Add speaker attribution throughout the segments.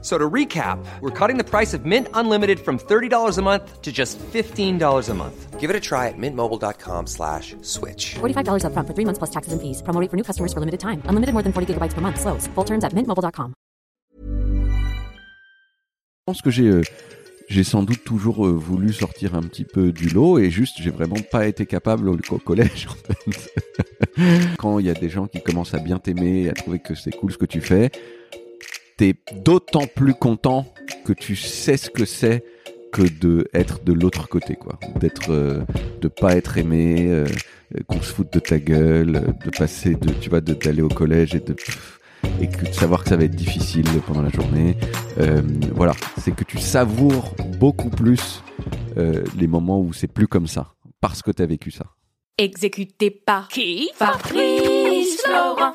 Speaker 1: So to recap, we're cutting the price of Mint Unlimited from $30 a month to just $15 a month. Give it a try at mintmobile.com slash switch.
Speaker 2: $45 upfront for three months plus taxes and fees. Promo rate for new customers for limited time. Unlimited more than 40 gigabytes per month. Slows. Full terms at mintmobile.com.
Speaker 3: Je pense que j'ai euh, j'ai sans doute toujours euh, voulu sortir un petit peu du lot et juste j'ai vraiment pas été capable au, au collège en fait. Quand il y a des gens qui commencent à bien t'aimer et à trouver que c'est cool ce que tu fais, t'es d'autant plus content que tu sais ce que c'est que de être de l'autre côté quoi, d'être euh, de pas être aimé, euh, qu'on se foute de ta gueule, euh, de passer de tu vois de- d'aller au collège et de et que de savoir que ça va être difficile pendant la journée. Euh, voilà, c'est que tu savoures beaucoup plus euh, les moments où c'est plus comme ça parce que tu as vécu ça.
Speaker 4: Exécuté par qui? Fabrice Florent.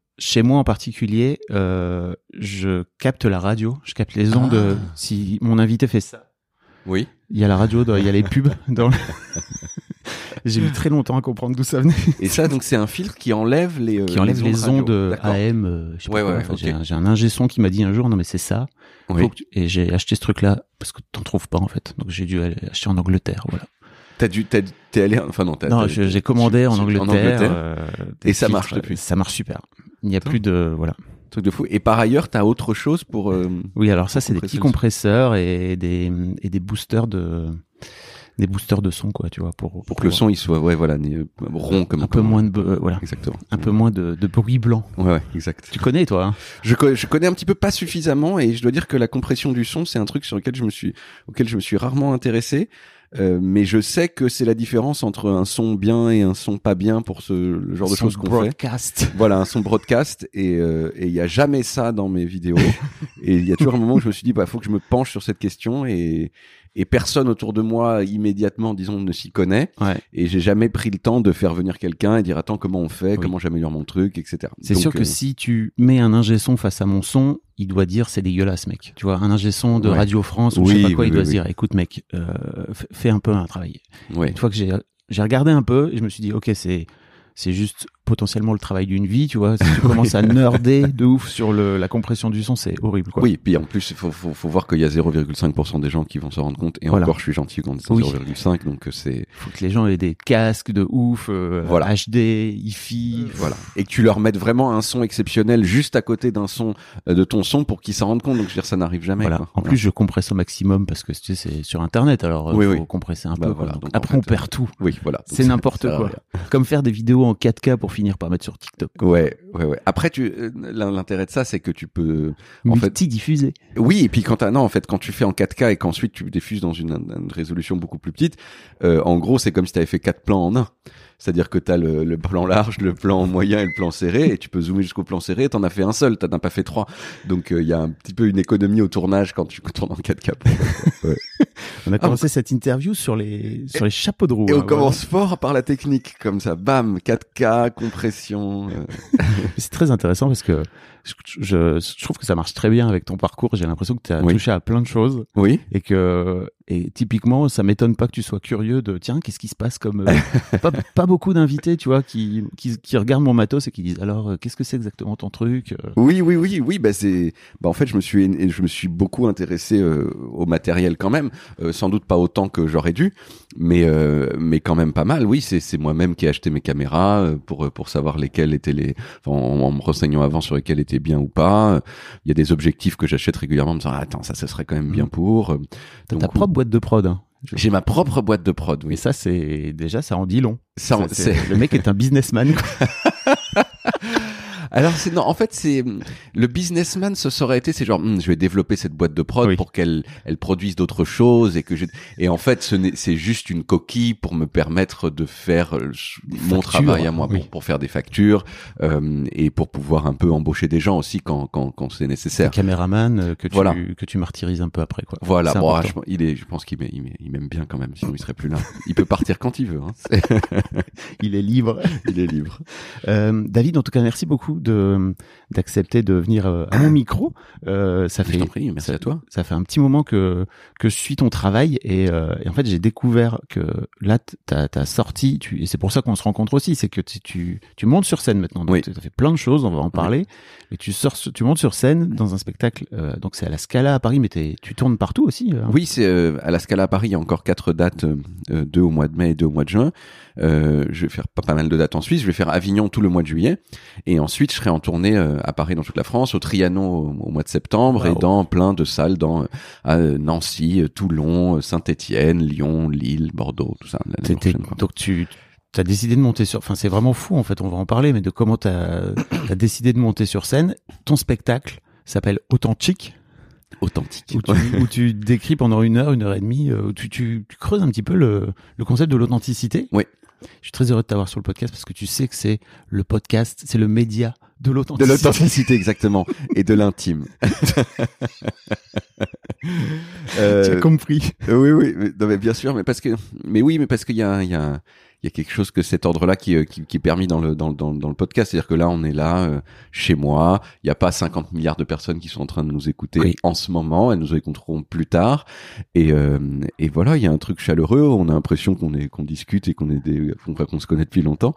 Speaker 5: chez moi en particulier, euh, je capte la radio, je capte les ondes.
Speaker 3: Ah.
Speaker 5: Si mon invité fait ça,
Speaker 3: Oui.
Speaker 5: il y a la radio, dans- il y a les pubs. Dans le- J'ai mis très longtemps à comprendre d'où ça venait.
Speaker 3: Et ça, donc, c'est un filtre qui enlève les, euh,
Speaker 5: Qui enlève les
Speaker 3: radio.
Speaker 5: ondes euh,
Speaker 3: D'accord.
Speaker 5: AM. euh, je sais pas
Speaker 3: Ouais,
Speaker 5: quoi.
Speaker 3: ouais,
Speaker 5: Enfin,
Speaker 3: ok.
Speaker 5: J'ai un, j'ai un ingé son qui m'a dit un jour, non mais c'est ça.
Speaker 3: Oui.
Speaker 5: Faut que tu- Et j'ai acheté ce truc-là parce que t'en trouves pas en fait. Donc j'ai dû aller acheter en Angleterre. Voilà.
Speaker 3: T'as dû, t'as- t'es allé, enfin non, t'as.
Speaker 5: Non, j'ai commandé en
Speaker 3: en
Speaker 5: Angleterre. Euh,
Speaker 3: Et ça
Speaker 5: filtres,
Speaker 3: marche depuis.
Speaker 5: Ça marche super. Il n'y a plus de voilà.
Speaker 3: Truc de fou. Et par ailleurs, t'as autre chose pour. euh,
Speaker 5: Oui, alors ça c'est des petits compresseurs et des et des boosters de des boosters de son quoi, tu vois, pour
Speaker 3: pour que le son il soit, ouais, voilà, rond comme
Speaker 5: un peu
Speaker 3: comme-
Speaker 5: moins de euh, voilà,
Speaker 3: Exactement.
Speaker 5: un peu moins de, de bruit blanc.
Speaker 3: Ouais, ouais, exact.
Speaker 5: Tu connais toi hein?
Speaker 3: Je, co- je connais un petit peu pas suffisamment et je dois dire que la compression du son, c'est un truc sur lequel je me suis, auquel je me suis rarement intéressé. Euh, mais je sais que c'est la différence entre un son bien et un son pas bien pour ce le genre de choses qu'on fait.
Speaker 5: broadcast.
Speaker 3: Voilà, un son broadcast et euh, il y a jamais ça dans mes vidéos. et il y a toujours un moment où je me suis dit bah faut que je me penche sur cette question et et personne autour de moi immédiatement disons ne s'y connaît
Speaker 5: Ouais.
Speaker 3: et j'ai jamais pris le temps de faire venir quelqu'un et dire attends comment on fait,
Speaker 5: Oui.
Speaker 3: comment j'améliore mon truc, etc.
Speaker 5: C'est sûr que
Speaker 3: euh,
Speaker 5: si tu mets un ingé son face à mon son, il doit dire c'est dégueulasse mec. Tu vois, un ingé son de
Speaker 3: Ouais.
Speaker 5: Radio France ou je sais pas quoi,
Speaker 3: oui,
Speaker 5: il doit se dire écoute mec, euh, fais un peu un travail. Une fois que j'ai j'ai regardé un peu et je me suis dit ok c'est c'est juste potentiellement le travail d'une vie, tu vois. Si tu commences à nerder de ouf sur le, la compression du son, c'est horrible quoi.
Speaker 3: Oui, puis en plus, il faut, faut, faut voir qu'il y a 0,5% des gens qui vont se rendre compte. Et
Speaker 5: Voilà.
Speaker 3: encore, je suis gentil quand c'est
Speaker 5: Oui.
Speaker 3: 0,5, donc euh, c'est
Speaker 5: Faut que les gens aient des casques de ouf, euh,
Speaker 3: Voilà.
Speaker 5: HD, hi-fi.
Speaker 3: voilà. Et que tu leur mettes vraiment un son exceptionnel juste à côté d'un son euh, de ton son pour qu'ils s'en rendent compte. Donc je veux dire, ça n'arrive jamais.
Speaker 5: Voilà.
Speaker 3: quoi.
Speaker 5: En plus, je compresse au maximum parce que tu sais, c'est sur Internet, alors euh,
Speaker 3: Oui,
Speaker 5: faut
Speaker 3: oui.
Speaker 5: compresser un
Speaker 3: Bah
Speaker 5: peu.
Speaker 3: voilà.
Speaker 5: Donc, après,
Speaker 3: fait,
Speaker 5: on perd tout.
Speaker 3: oui, voilà.
Speaker 5: C'est n'importe quoi. Comme faire des vidéos en 4K pour pour finir par mettre sur TikTok.
Speaker 3: Ouais, ouais, ouais. Après, tu, euh, l'in- l'intérêt de ça, c'est que tu peux, en fait,
Speaker 5: Multi-diffusé.
Speaker 3: oui, et puis quand t'as, non, en fait, quand tu fais en 4K et qu'ensuite tu diffuses dans une, une résolution beaucoup plus petite, euh, en gros, c'est comme si t'avais fait quatre plans en un. C'est-à-dire que t'as le, le plan large, le plan moyen et le plan serré, et tu peux zoomer jusqu'au plan serré. T'en as fait un seul, t'en as pas fait trois. Donc il y a un petit peu une économie au tournage quand tu tournes en 4K. Ouais.
Speaker 5: On a
Speaker 3: Ah,
Speaker 5: commencé cette interview sur les, sur les chapeaux de roue.
Speaker 3: Et
Speaker 5: hein,
Speaker 3: on commence fort par la technique, comme ça, bam, 4K, compression. euh,
Speaker 5: C'est très intéressant parce que je, je, trouve que ça marche très bien avec ton parcours. J'ai l'impression que tu as
Speaker 3: Oui.
Speaker 5: touché à plein de choses
Speaker 3: Oui.
Speaker 5: et que et typiquement ça m'étonne pas que tu sois curieux de tiens qu'est-ce qui se passe comme euh, pas, pas beaucoup d'invités tu vois qui, qui qui regardent mon matos et qui disent alors euh, qu'est-ce que c'est exactement ton truc Euh,
Speaker 3: Oui, oui, oui, oui. Bah c'est, bah en fait, je me suis, je me suis beaucoup intéressé euh, au matériel quand même. Euh, sans doute pas autant que j'aurais dû, mais mais quand même pas mal. Oui, c'est c'est moi-même qui ai acheté mes caméras pour pour savoir lesquelles étaient les, enfin, en, en me renseignant avant sur lesquelles étaient bien ou pas. Il y a des objectifs que j'achète régulièrement, en me disant ah, attends ça, ce serait quand même bien pour.
Speaker 5: T'as
Speaker 3: Donc,
Speaker 5: ta propre boîte de prod. hein.
Speaker 3: J'ai ma propre boîte de prod.
Speaker 5: Et
Speaker 3: Oui.
Speaker 5: ça c'est déjà ça en dit long.
Speaker 3: Ça,
Speaker 5: Ça, le mec est un businessman. quoi.
Speaker 3: Alors c'est non, en fait c'est le businessman ce serait été c'est genre Hum, je vais développer cette boîte de prod
Speaker 5: Oui.
Speaker 3: pour qu'elle elle produise d'autres choses et que je et en fait ce n'est c'est juste une coquille pour me permettre de faire euh, mon travail à moi
Speaker 5: oui.
Speaker 3: pour pour faire des factures euh, et pour pouvoir un peu embaucher des gens aussi quand quand quand c'est
Speaker 5: Un
Speaker 3: nécessaire.
Speaker 5: caméraman euh, que tu
Speaker 3: Voilà.
Speaker 5: que tu martyrises un peu après quoi.
Speaker 3: Voilà, bon, ah, je, il est, je pense qu'il m'aime, il m'aime- bien quand même, sinon il serait plus là. Il peut partir quand il veut. Hein.
Speaker 5: Il est libre.
Speaker 3: Il est libre.
Speaker 5: Euh, David, en tout cas, merci beaucoup de d'accepter de venir euh, à mon micro. Euh, ça fait
Speaker 3: prie, merci
Speaker 5: ça,
Speaker 3: à toi.
Speaker 5: Ça fait un petit moment que que je suis ton travail et, euh, et en fait j'ai découvert que là t'as as sorti tu, et c'est pour ça qu'on se rencontre aussi, c'est que tu, tu montes sur scène maintenant. Donc
Speaker 3: Oui.
Speaker 5: tu as fait plein de choses, on va en parler. Mais tu sors, tu montes sur scène dans un spectacle. euh, donc c'est à la Scala à Paris, mais tu tournes partout aussi. hein.
Speaker 3: Oui, c'est euh, à la Scala à Paris. Il y a encore quatre dates, euh, deux au mois de mai et deux au mois de juin. Euh, je vais faire pas, pas mal de dates en Suisse. Je vais faire Avignon tout le mois de juillet, et ensuite je serai en tournée euh, à Paris dans toute la France, au Trianon au, au mois de septembre,
Speaker 5: Wow.
Speaker 3: et dans plein de salles dans à, Nancy, Toulon, Saint-Étienne, Lyon, Lille, Bordeaux, tout ça.
Speaker 5: donc tu as décidé de monter sur. Enfin, c'est vraiment fou en fait. On va en parler, mais de comment tu as, décidé de monter sur scène. Ton spectacle s'appelle Authentique,
Speaker 3: Authentique.
Speaker 5: où tu, où tu décris pendant une heure, une heure et demie, euh, où tu, tu, tu creuses un petit peu le, le concept de l'authenticité.
Speaker 3: Oui.
Speaker 5: Je suis très heureux de t'avoir sur le podcast parce que tu sais que c'est le podcast, c'est le média de
Speaker 3: De
Speaker 5: l'authenticité.
Speaker 3: l'authenticité, exactement. Et de l'intime. Euh,
Speaker 5: Tu as compris.
Speaker 3: Euh, oui, oui, mais, non, mais bien sûr, mais parce que, mais oui, mais parce qu'il y a, il y a, il y a quelque chose que cet ordre-là qui, euh, qui, qui est permis dans le, dans, le- dans, le- dans le podcast, c'est-à-dire que là, on est là, euh, chez moi, il n'y a pas 50 milliards de personnes qui sont en train de nous écouter
Speaker 5: Oui.
Speaker 3: en ce moment, elles nous écouteront plus tard, et, euh, et voilà, il y a un truc chaleureux, on a l'impression qu'on est, qu'on discute et qu'on est des, qu'on, qu'on se connaît depuis longtemps,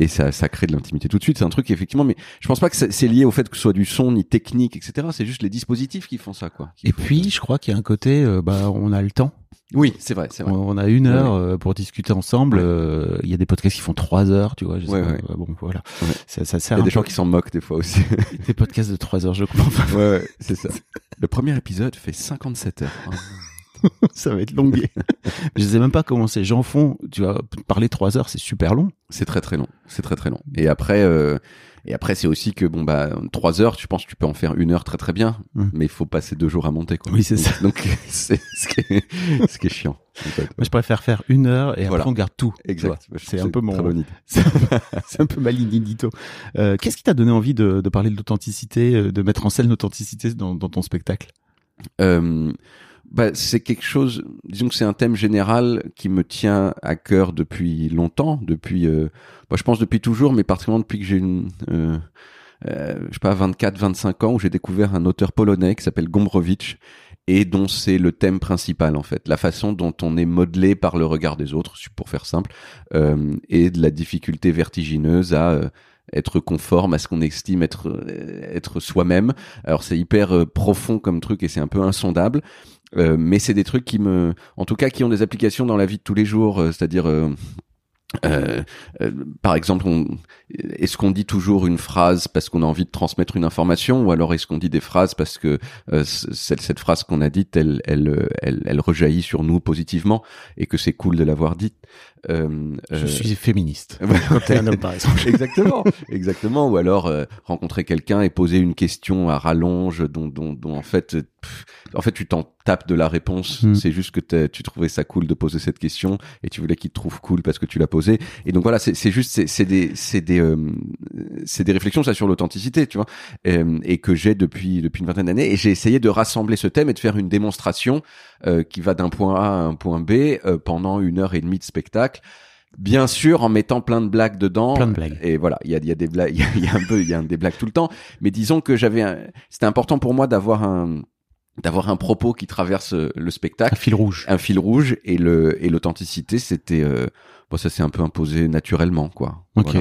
Speaker 3: et ça, ça crée de l'intimité tout de suite. C'est un truc effectivement, mais je pense pas que c'est lié au fait que ce soit du son ni technique, etc. C'est juste les dispositifs qui font ça, quoi.
Speaker 5: Et puis, je crois qu'il y a un côté, euh, bah, on a le temps.
Speaker 3: Oui, c'est vrai, c'est vrai.
Speaker 5: On a une
Speaker 3: Ouais,
Speaker 5: heure euh, pour discuter ensemble.
Speaker 3: Ouais.
Speaker 5: Euh, Il y a des podcasts qui font trois heures, tu vois. Je sais
Speaker 3: Ouais,
Speaker 5: pas.
Speaker 3: ouais.
Speaker 5: Euh, Bon, voilà.
Speaker 3: Ouais.
Speaker 5: Ça, ça
Speaker 3: Il
Speaker 5: sert
Speaker 3: y a des gens
Speaker 5: peu-
Speaker 3: qui s'en moquent des fois aussi.
Speaker 5: des podcasts de trois heures, je. Enfin,
Speaker 3: ouais, ouais, c'est ça. Le premier épisode fait 57 heures.
Speaker 5: ça va être longué. je sais même pas comment ces gens font. Tu vois, parler trois heures, c'est super long.
Speaker 3: C'est très très long. C'est très très long. Et après, euh, et après c'est aussi que bon bah trois heures, tu penses que tu peux en faire une heure très très bien,
Speaker 5: Mm.
Speaker 3: mais il faut passer deux jours à monter quoi.
Speaker 5: Oui, c'est ça.
Speaker 3: Donc c'est ce qui est, ce qui est chiant. en fait.
Speaker 5: Moi, je préfère faire une heure et
Speaker 3: Voilà.
Speaker 5: après on garde tout.
Speaker 3: Exact.
Speaker 5: C'est un peu mon. C'est un peu ma ligne édito. Euh, Qu'est-ce qui t'a donné envie de, de parler de l'authenticité, euh, de mettre en scène l'authenticité dans, dans ton spectacle?
Speaker 3: Euh, bah, c'est quelque chose, disons que c'est un thème général qui me tient à cœur depuis longtemps, depuis, euh, bah, je pense depuis toujours, mais particulièrement depuis que j'ai une, euh, euh, je sais pas, 24, 25 ans, où j'ai découvert un auteur polonais qui s'appelle Gombrowicz et dont c'est le thème principal en fait, la façon dont on est modelé par le regard des autres, pour faire simple, euh, et de la difficulté vertigineuse à euh, être conforme à ce qu'on estime être être soi-même. Alors c'est hyper profond comme truc et c'est un peu insondable, euh, mais c'est des trucs qui me, en tout cas, qui ont des applications dans la vie de tous les jours, euh, c'est-à-dire euh, Euh, euh, par exemple, est-ce qu'on dit toujours une phrase parce qu'on a envie de transmettre une information, ou alors est-ce qu'on dit des phrases parce que euh, cette, cette, phrase qu'on a dite, elle, elle, elle, elle, rejaillit sur nous positivement et que c'est cool de l'avoir dite?
Speaker 5: Euh, Je suis féministe.
Speaker 3: Quand t'es un homme, par exemple. exactement, exactement. Ou alors rencontrer quelqu'un et poser une question à rallonge dont, dont, dont en fait, en fait, tu t'en tapes de la réponse. Hmm. C'est juste que tu trouvais ça cool de poser cette question et tu voulais qu'il te trouve cool parce que tu l'as posé. Et donc voilà, c'est juste, c'est des, c'est des, euh, c'est des réflexions ça sur l'authenticité, tu vois, euh, et que j'ai depuis depuis une vingtaine d'années. Et j'ai essayé de rassembler ce thème et de faire une démonstration euh, qui va d'un point A à un point B pendant une heure et demie de spectacle. Bien sûr, en mettant plein de blagues dedans.
Speaker 5: Plein de blagues.
Speaker 3: Et voilà, il y a, y a des blagues, il y, a, un peu, il y a des blagues tout le temps. Mais disons que j'avais, c'était important pour moi d'avoir un, d'avoir un propos qui traverse le spectacle.
Speaker 5: Un fil rouge.
Speaker 3: Un fil rouge et le et l'authenticité, c'était euh, bon, ça s'est un peu imposé naturellement, quoi.
Speaker 5: Ok.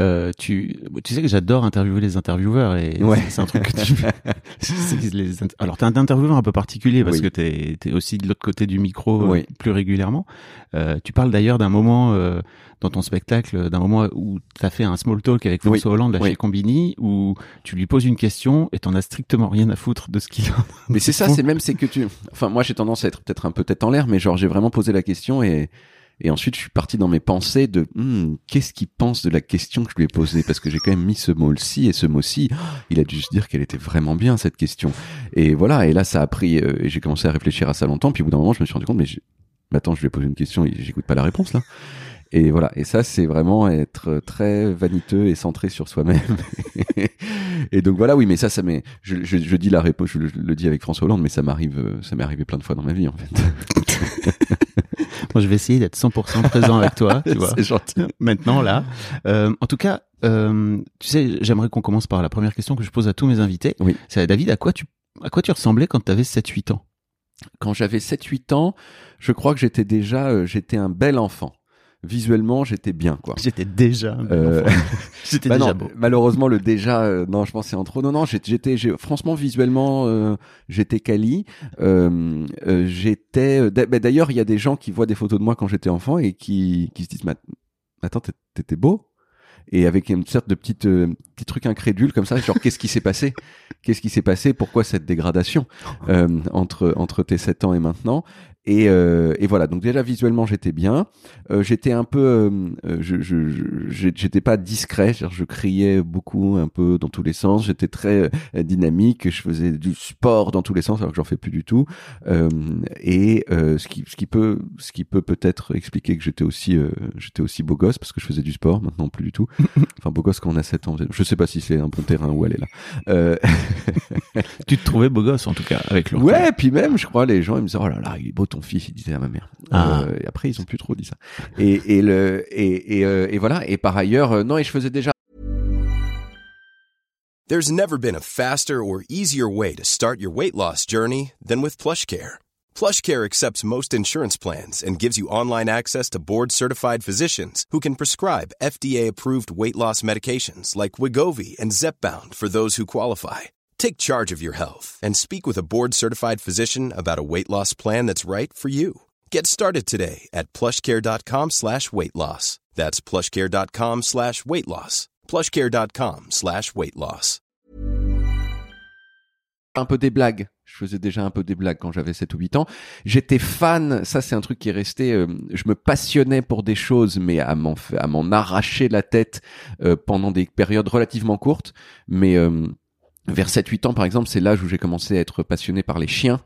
Speaker 5: Euh, tu, tu sais que j'adore interviewer les intervieweurs et
Speaker 3: ouais.
Speaker 5: c'est un truc que tu les, alors t'es un intervieweur un peu particulier parce que t'es es aussi de l'autre côté du micro euh, plus régulièrement. Euh, tu parles d'ailleurs d'un moment euh, dans ton spectacle, d'un moment où t'as fait un small talk avec François Hollande là, chez Combini où tu lui poses une question et t'en as strictement rien à foutre de ce qu'il a.
Speaker 3: Mais c'est ça, c'est même c'est que tu, enfin moi j'ai tendance à être peut-être un peu tête en l'air, mais genre j'ai vraiment posé la question et et ensuite, je suis parti dans mes pensées de hmm, qu'est-ce qu'il pense de la question que je lui ai posée? Parce que j'ai quand même mis ce mot-ci et ce mot-ci. Il a dû se dire qu'elle était vraiment bien cette question. Et voilà. Et là, ça a pris. Euh, et j'ai commencé à réfléchir à ça longtemps. Puis au bout d'un moment, je me suis rendu compte, mais, attends, je lui ai posé une question et j'écoute pas la réponse là. Et voilà. Et ça, c'est vraiment être très vaniteux et centré sur soi-même. et donc voilà, oui, mais ça, ça m'est. Je, je, je, dis la réponse, je le, dis avec François Hollande, mais ça m'arrive, ça m'est arrivé plein de fois dans ma vie en fait.
Speaker 5: Moi, je vais essayer d'être 100% présent avec toi, tu vois.
Speaker 3: C'est gentil.
Speaker 5: Maintenant, là. Euh, en tout cas, euh, tu sais, j'aimerais qu'on commence par la première question que je pose à tous mes invités.
Speaker 3: Oui.
Speaker 5: C'est David, à quoi tu, à quoi tu ressemblais quand tu avais 7-8 ans?
Speaker 3: Quand j'avais 7-8 ans, je crois que j'étais déjà, euh, j'étais un bel enfant visuellement j'étais bien quoi.
Speaker 5: J'étais déjà euh...
Speaker 3: j'étais bah déjà beau. malheureusement le déjà euh, non je pense c'est en trop. Non non j'étais franchement visuellement euh, j'étais quali. Euh, euh, j'étais bah, d'ailleurs il y a des gens qui voient des photos de moi quand j'étais enfant et qui qui se disent attends t'étais beau. Et avec une sorte de petite petit truc incrédule comme ça genre qu'est-ce qui s'est passé? Qu'est-ce qui s'est passé? Pourquoi cette dégradation entre entre tes 7 ans et maintenant? Et, euh, et, voilà, donc déjà visuellement j'étais bien. Euh, j'étais un peu, euh, je, je, j'étais pas discret, je criais beaucoup, un peu dans tous les sens. J'étais très euh, dynamique, je faisais du sport dans tous les sens alors que j'en fais plus du tout. Euh, et ce qui, ce qui peut, ce qui peut peut-être expliquer que j'étais aussi, j'étais aussi beau gosse parce que je faisais du sport, maintenant plus du tout. Enfin beau gosse quand on a 7 ans. Je sais pas si c'est un bon terrain où aller là.
Speaker 5: tu te trouvais beau gosse en tout cas avec le.
Speaker 3: Ouais, puis même je crois les gens ils me disaient oh là là il est beau ton fils, il disait à ma mère. Ah. Euh, et après, ils ont plus trop dit ça. Et, et le et, et, euh, et voilà. Et par ailleurs, euh, non, et je faisais déjà.
Speaker 6: There's never been a faster or easier way to start your weight loss journey than with PlushCare. PlushCare accepts most insurance plans and gives you online access to board-certified physicians who can prescribe FDA-approved weight loss medications like Wigovi and Zepbound for those who qualify. Take charge of your health and speak with a board-certified physician about a weight loss plan that's right for you. Get started today at plushcare.com slash weight loss. That's plushcare.com slash weight loss. plushcare.com slash weight loss.
Speaker 3: Un peu des blagues. Je faisais déjà un peu des blagues quand j'avais 7 ou 8 ans. J'étais fan, ça c'est un truc qui est resté, euh, je me passionnais pour des choses, mais à m'en, arracher la tête euh, pendant des périodes relativement courtes. Mais... Euh, vers 7-8 ans par exemple, c'est l'âge où j'ai commencé à être passionné par les chiens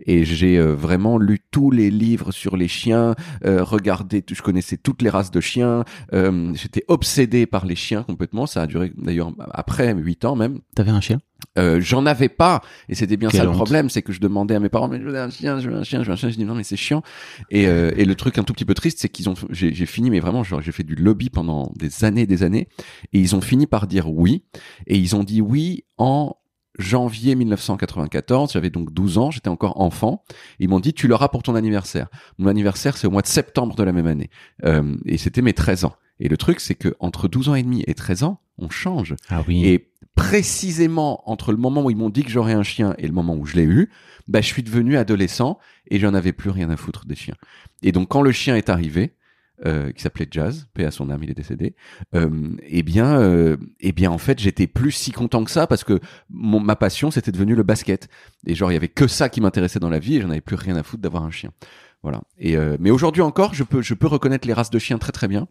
Speaker 3: et j'ai euh, vraiment lu tous les livres sur les chiens, euh, regardé, je connaissais toutes les races de chiens, euh, j'étais obsédé par les chiens complètement, ça a duré d'ailleurs après 8 ans même.
Speaker 5: T'avais un chien?
Speaker 3: Euh, j'en avais pas. Et c'était bien ça le problème c'est que je demandais à mes parents mais je veux un chien je veux un chien je veux un chien je dis non mais c'est chiant et, euh, et le truc un tout petit peu triste c'est qu'ils ont j'ai fini mais vraiment j'ai fait du lobby pendant des années des années. Et ils ont fini par dire oui. Et ils ont dit oui en janvier 1994, j'avais donc 12 ans, j'étais encore enfant. Ils m'ont dit tu l'auras pour ton anniversaire. Mon anniversaire c'est au mois de septembre de la même année euh, et c'était mes 13 ans. Et le truc c'est que entre 12 ans et demi et 13 ans, on change.
Speaker 5: Ah oui.
Speaker 3: Et précisément entre le moment où ils m'ont dit que j'aurais un chien et le moment où je l'ai eu, bah, je suis devenu adolescent et j'en avais plus rien à foutre des chiens. Et donc quand le chien est arrivé, euh, qui s'appelait Jazz, paix à son âme, il est décédé. Euh, eh bien, euh, eh bien, en fait, j'étais plus si content que ça parce que mon, ma passion, c'était devenu le basket. Et genre, il y avait que ça qui m'intéressait dans la vie et j'en avais plus rien à foutre d'avoir un chien. Voilà. Et euh, mais aujourd'hui encore, je peux, je peux reconnaître les races de chiens très très bien.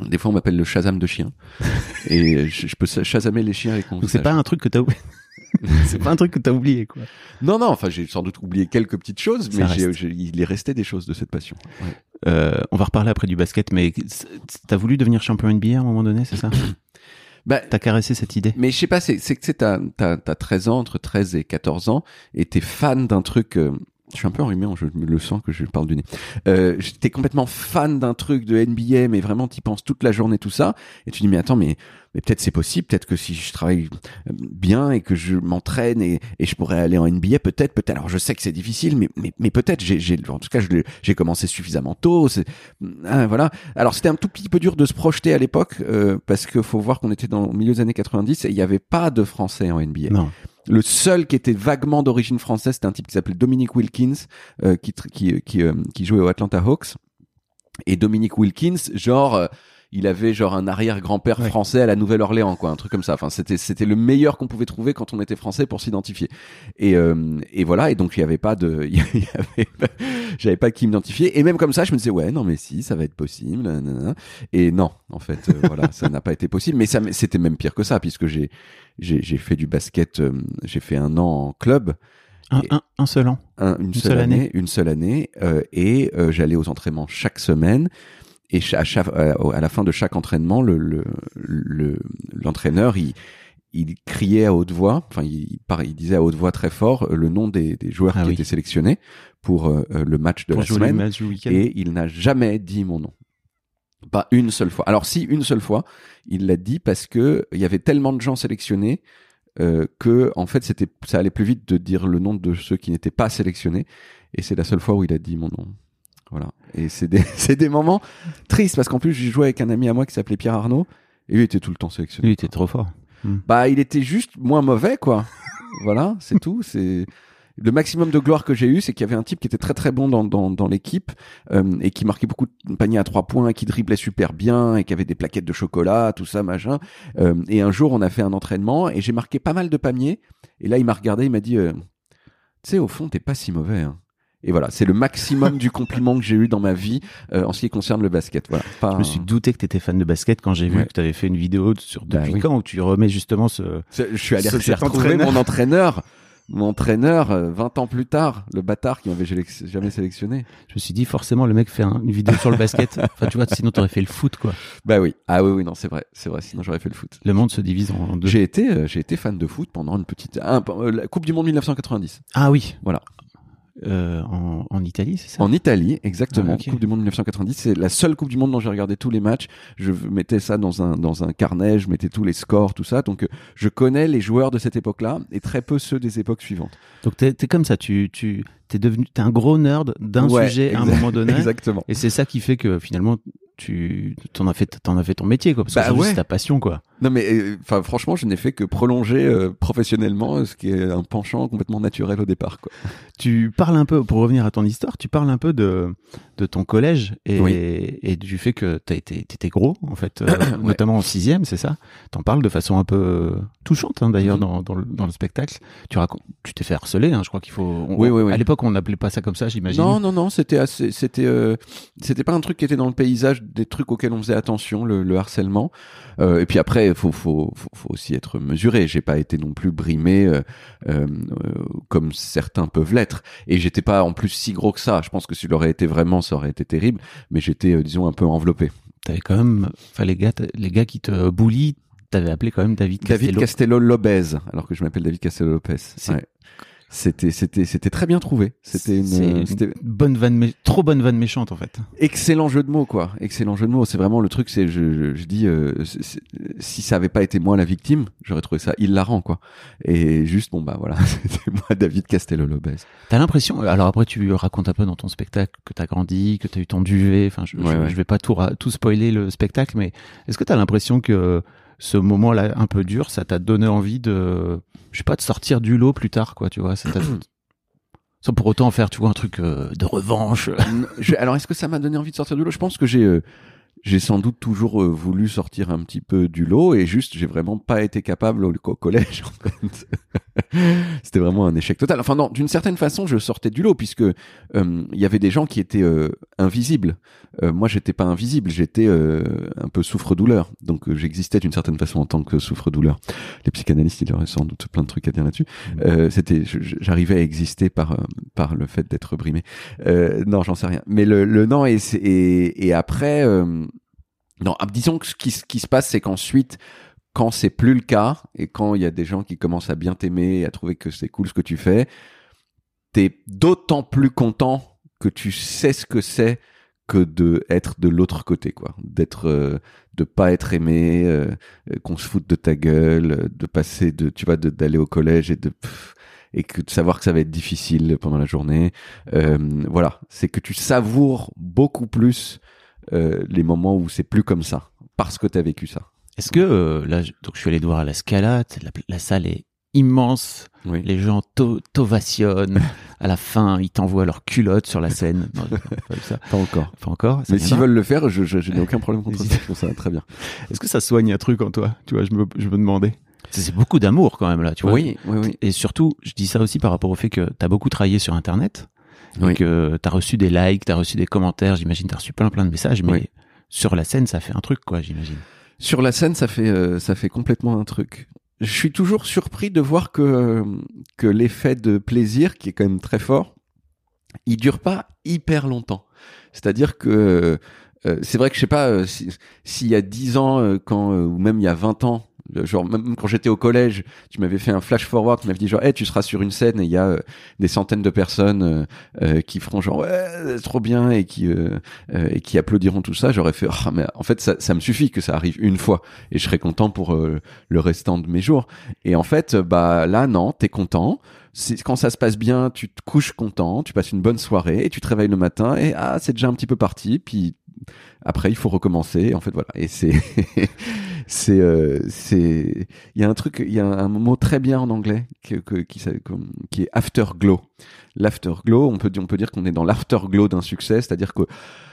Speaker 3: Des fois, on m'appelle le Shazam de chiens. et je, je peux chasamer les chiens avec mon
Speaker 5: Donc c'est pas un truc que t'as oublié. c'est pas un truc que t'as oublié, quoi.
Speaker 3: Non, non, enfin, j'ai sans doute oublié quelques petites choses, mais il est resté des choses de cette passion. Ouais.
Speaker 5: Euh, on va reparler après du basket, mais t'as voulu devenir champion NBA à un moment donné, c'est ça
Speaker 3: Bah,
Speaker 5: T'as caressé cette idée
Speaker 3: Mais je sais pas, c'est que t'as 13 ans, entre 13 et 14 ans, et t'es fan d'un truc. euh, je suis un peu enrhumé, hein, je le sens que je parle du nez. Euh, T'es complètement fan d'un truc de NBA, mais vraiment t'y penses toute la journée, tout ça, et tu dis mais attends, mais peut-être c'est possible, peut-être que si je travaille euh, bien et que je m'entraîne et, je pourrais aller en NBA, peut-être, peut-être. Alors je sais que c'est difficile, mais peut-être. En tout cas j'ai commencé suffisamment tôt. ah, voilà. Alors c'était un tout petit peu dur de se projeter à l'époque euh, parce que faut voir qu'on était dans le milieu des années 90 et il n'y avait pas de Français en NBA.
Speaker 5: Non.
Speaker 3: Le seul qui était vaguement d'origine française, c'était un type qui s'appelait Dominic Wilkins, euh, qui, tr- qui, euh, qui jouait aux Atlanta Hawks. Et Dominic Wilkins, genre, euh, il avait genre un arrière-grand-père
Speaker 5: Ouais.
Speaker 3: français à la Nouvelle-Orléans, quoi, un truc comme ça. Enfin, c'était c'était le meilleur qu'on pouvait trouver quand on était français pour s'identifier. Et euh, et voilà. Et donc il y avait pas de, il y avait, pas- j'avais pas qui m'identifier. Et même comme ça, je me disais ouais, non mais si, ça va être possible. nanana. Et non, en fait, euh, voilà, ça n'a pas été possible. Mais ça, c'était même pire que ça, puisque j'ai j'ai j'ai fait du basket. euh, j'ai fait un an en club.
Speaker 5: Un, un, un seul an.
Speaker 3: Un- une, seule, année, une seule année, euh, et euh, j'allais aux entraînements chaque semaine. Et à, chaque- euh, à la fin de chaque entraînement, le le- le- l'entraîneur, il, il criait à haute voix, enfin, il, il disait à haute voix très fort euh, le nom des, des joueurs
Speaker 5: Ah
Speaker 3: qui
Speaker 5: oui.
Speaker 3: étaient sélectionnés pour euh, le match de
Speaker 5: Pour
Speaker 3: la
Speaker 5: le
Speaker 3: semaine. Et il n'a jamais dit mon nom. Pas une seule fois. Alors si, une seule fois, il l'a dit parce que il y avait tellement de gens sélectionnés euh, que en fait c'était ça allait plus vite de dire le nom de ceux qui n'étaient pas sélectionnés et c'est la seule fois où il a dit mon nom. Voilà. Et c'est des c'est des moments tristes parce qu'en plus j'ai joué avec un ami à moi qui s'appelait Pierre Arnaud et lui était tout le temps sélectionné.
Speaker 5: Il était trop fort.
Speaker 3: Bah il était juste moins mauvais quoi. voilà, c'est tout, c'est le maximum de gloire que j'ai eu, c'est qu'il y avait un type qui était très très bon dans, dans, dans l'équipe euh, et qui marquait beaucoup de paniers à trois points, qui driblait super bien et qui avait des plaquettes de chocolat, tout ça, machin. Euh, et un jour, on a fait un entraînement et j'ai marqué pas mal de paniers. Et là, il m'a regardé, il m'a dit, euh, tu sais, au fond, t'es pas si mauvais. Hein. Et voilà, c'est le maximum du compliment que j'ai eu dans ma vie euh, en ce qui concerne le basket. Voilà. Pas
Speaker 5: Je me suis douté que t'étais fan de basket quand j'ai vu que t'avais fait une vidéo sur
Speaker 3: Bah
Speaker 5: depuis
Speaker 3: oui.
Speaker 5: quand où tu remets justement ce.
Speaker 3: Je suis allé
Speaker 5: Ce-
Speaker 3: retrouver mon entraîneur, mon entraîneur, euh, 20 ans plus tard, le bâtard qui m'avait jamais sélectionné.
Speaker 5: Je me suis dit forcément le mec fait un- une vidéo sur le basket. Enfin tu vois sinon t'aurais fait le foot quoi.
Speaker 3: Bah oui, ah oui, oui, non, c'est vrai, c'est vrai, sinon j'aurais fait le foot.
Speaker 5: Le monde se divise en deux.
Speaker 3: J'ai été, euh, j'ai été fan de foot pendant une petite, un- euh, la Coupe du Monde 1990.
Speaker 5: Ah oui.
Speaker 3: Voilà.
Speaker 5: Euh, en, en Italie c'est ça.
Speaker 3: En Italie, exactement.
Speaker 5: Ah.
Speaker 3: Coupe du Monde 1990, c'est la seule Coupe du Monde dont j'ai regardé tous les matchs. Je mettais ça dans un dans un carnet, je mettais tous les scores, tout ça. Donc euh, je connais les joueurs de cette époque-là et très peu ceux des époques suivantes.
Speaker 5: Donc t'es comme ça. Tu tu t'es devenu t'es un gros nerd d'un
Speaker 3: Ouais,
Speaker 5: sujet à un moment donné.
Speaker 3: Exactement.
Speaker 5: Et c'est ça qui fait que finalement tu t'en as fait t'en as fait ton métier quoi. Parce que
Speaker 3: Bah ouais.
Speaker 5: c'est ta passion quoi.
Speaker 3: Non mais euh, enfin franchement, je n'ai fait que prolonger euh, professionnellement euh, ce qui est un penchant complètement naturel au départ quoi.
Speaker 5: Tu parles un peu, pour revenir à ton histoire, tu parles un peu de, de ton collège et,
Speaker 3: Oui.
Speaker 5: et du fait que t'as été, t'étais gros, en fait, euh,
Speaker 3: Ouais.
Speaker 5: notamment en sixième, c'est ça T'en parles de façon un peu touchante, hein, d'ailleurs,
Speaker 3: Mhm.
Speaker 5: dans, dans, le, dans le spectacle. Tu racontes, tu t'es fait harceler, hein, je crois qu'il faut. on-
Speaker 3: Oui, oui, oui.
Speaker 5: À l'époque, on n'appelait pas ça comme ça, j'imagine.
Speaker 3: Non, non, non, c'était assez, c'était, euh, c'était pas un truc qui était dans le paysage des trucs auxquels on faisait attention, le, le harcèlement. Et puis après, faut, faut, faut, faut aussi être mesuré. J'ai pas été non plus brimé euh, euh, comme certains peuvent l'être. Et j'étais pas en plus si gros que ça. Je pense que s'il aurait été vraiment, ça aurait été terrible. Mais j'étais, euh, disons, un peu enveloppé.
Speaker 5: T'avais quand même, enfin, les gars, les gars qui te bullient, t'avais appelé quand même David
Speaker 3: David
Speaker 5: Castello.
Speaker 3: Castello Lopez, alors que je m'appelle David Castello Lopez.
Speaker 5: C'est-
Speaker 3: Ouais. C'était, c'était, c'était très bien trouvé. C'était une,
Speaker 5: bonne vanne, mé- trop bonne vanne méchante, en fait.
Speaker 3: excellent jeu de mots, quoi. Excellent jeu de mots. C'est vraiment le truc. C'est, je, je, je dis, euh, si ça avait pas été moi la victime, j'aurais trouvé ça hilarant, quoi. Et juste, bon bah voilà, c'était moi, David Castello Lopez.
Speaker 5: T'as l'impression, alors après tu racontes un peu dans ton spectacle que t'as grandi, que t'as eu ton duvet, enfin je,
Speaker 3: Ouais,
Speaker 5: je,
Speaker 3: ouais.
Speaker 5: je vais pas tout, tout spoiler le spectacle, mais est-ce que t'as l'impression que ce moment-là un peu dur, ça t'a donné envie de, je sais pas, de sortir du lot plus tard, quoi, tu vois, t'a- Sans pour autant faire, tu vois, un truc euh, de revanche.
Speaker 3: Je- alors, est-ce que ça m'a donné envie de sortir du lot? Je pense que j'ai euh, j'ai sans doute toujours euh, voulu sortir un petit peu du lot et juste j'ai vraiment pas été capable au, au collège. En fait. C'était vraiment un échec total. Enfin non, d'une certaine façon, je sortais du lot puisque euh, il y avait des gens qui étaient euh, invisibles. Euh, moi, j'étais pas invisible, j'étais euh, un peu souffre-douleur. Donc j'existais d'une certaine façon en tant que souffre-douleur. Les psychanalystes, ils auraient sans doute plein de trucs à dire là-dessus. Euh, c'était, j'arrivais à exister par par le fait d'être brimé. Euh, non, j'en sais rien. Mais le, le non et et, et après, euh, non, ah, disons que ce qui, se passe, c'est qu'ensuite, quand c'est plus le cas et quand il y a des gens qui commencent à bien t'aimer et à trouver que c'est cool ce que tu fais, t'es d'autant plus content que tu sais ce que c'est que de être de l'autre côté, quoi. D'être, euh, de pas être aimé, euh, euh, qu'on se foute de ta gueule, euh, de passer de, tu vois, d'aller au collège et de et que de savoir que ça va être difficile pendant la journée. Euh, voilà, c'est que tu savoures beaucoup plus les moments où c'est plus comme ça parce que t'as vécu ça.
Speaker 5: Est-ce que euh, là, je- donc je suis allé voir à la Scalade, la, la salle est immense,
Speaker 3: Oui.
Speaker 5: les gens to- t'ovationnent, à la fin ils t'envoient leurs culottes sur la scène. Non, non, pas ça.
Speaker 3: Pas encore.
Speaker 5: Pas encore.
Speaker 3: Mais s'ils veulent le faire, je, je, je n'ai aucun problème contre ça. Je trouve ça très bien.
Speaker 5: Est-ce que ça soigne un truc en toi? Tu vois, je me, je me demandais. C'est c'est beaucoup d'amour quand même là, tu vois.
Speaker 3: Oui, oui, oui.
Speaker 5: Et surtout, je dis ça aussi par rapport au fait que tu as beaucoup travaillé sur Internet, et
Speaker 3: Oui.
Speaker 5: que tu as reçu des likes, tu as reçu des commentaires, j'imagine tu as reçu plein plein de messages, mais
Speaker 3: Oui.
Speaker 5: sur la scène, ça fait un truc, quoi, j'imagine.
Speaker 3: Sur la scène, ça fait, euh, ça fait complètement un truc. Je suis toujours surpris de voir que, que l'effet de plaisir, qui est quand même très fort, il dure pas hyper longtemps. C'est-à-dire que euh, c'est vrai que je sais pas euh, si- s'il y a 10 ans, euh, quand euh, ou même il y a 20 ans, euh, genre même quand j'étais au collège, tu m'avais fait un flash forward, tu m'avais dit genre, hey, tu seras sur une scène et il y a euh, des centaines de personnes euh, euh, qui feront genre ouais, trop bien et qui euh, et qui applaudiront tout ça. J'aurais fait, ah mais en fait ça, ça me suffit que ça arrive une fois et je serais content pour le restant de mes jours. Et en fait, bah là non, t'es content. Quand ça se passe bien, tu te couches content, tu passes une bonne soirée et tu te réveilles le matin et ah c'est déjà un petit peu parti. Puis après il faut recommencer. En fait voilà et c'est c'est euh, c'est il y a un truc il y a un mot très bien en anglais que, que- qui qui est afterglow. L'afterglow, on peut on peut dire qu'on est dans l'afterglow d'un succès, c'est-à-dire que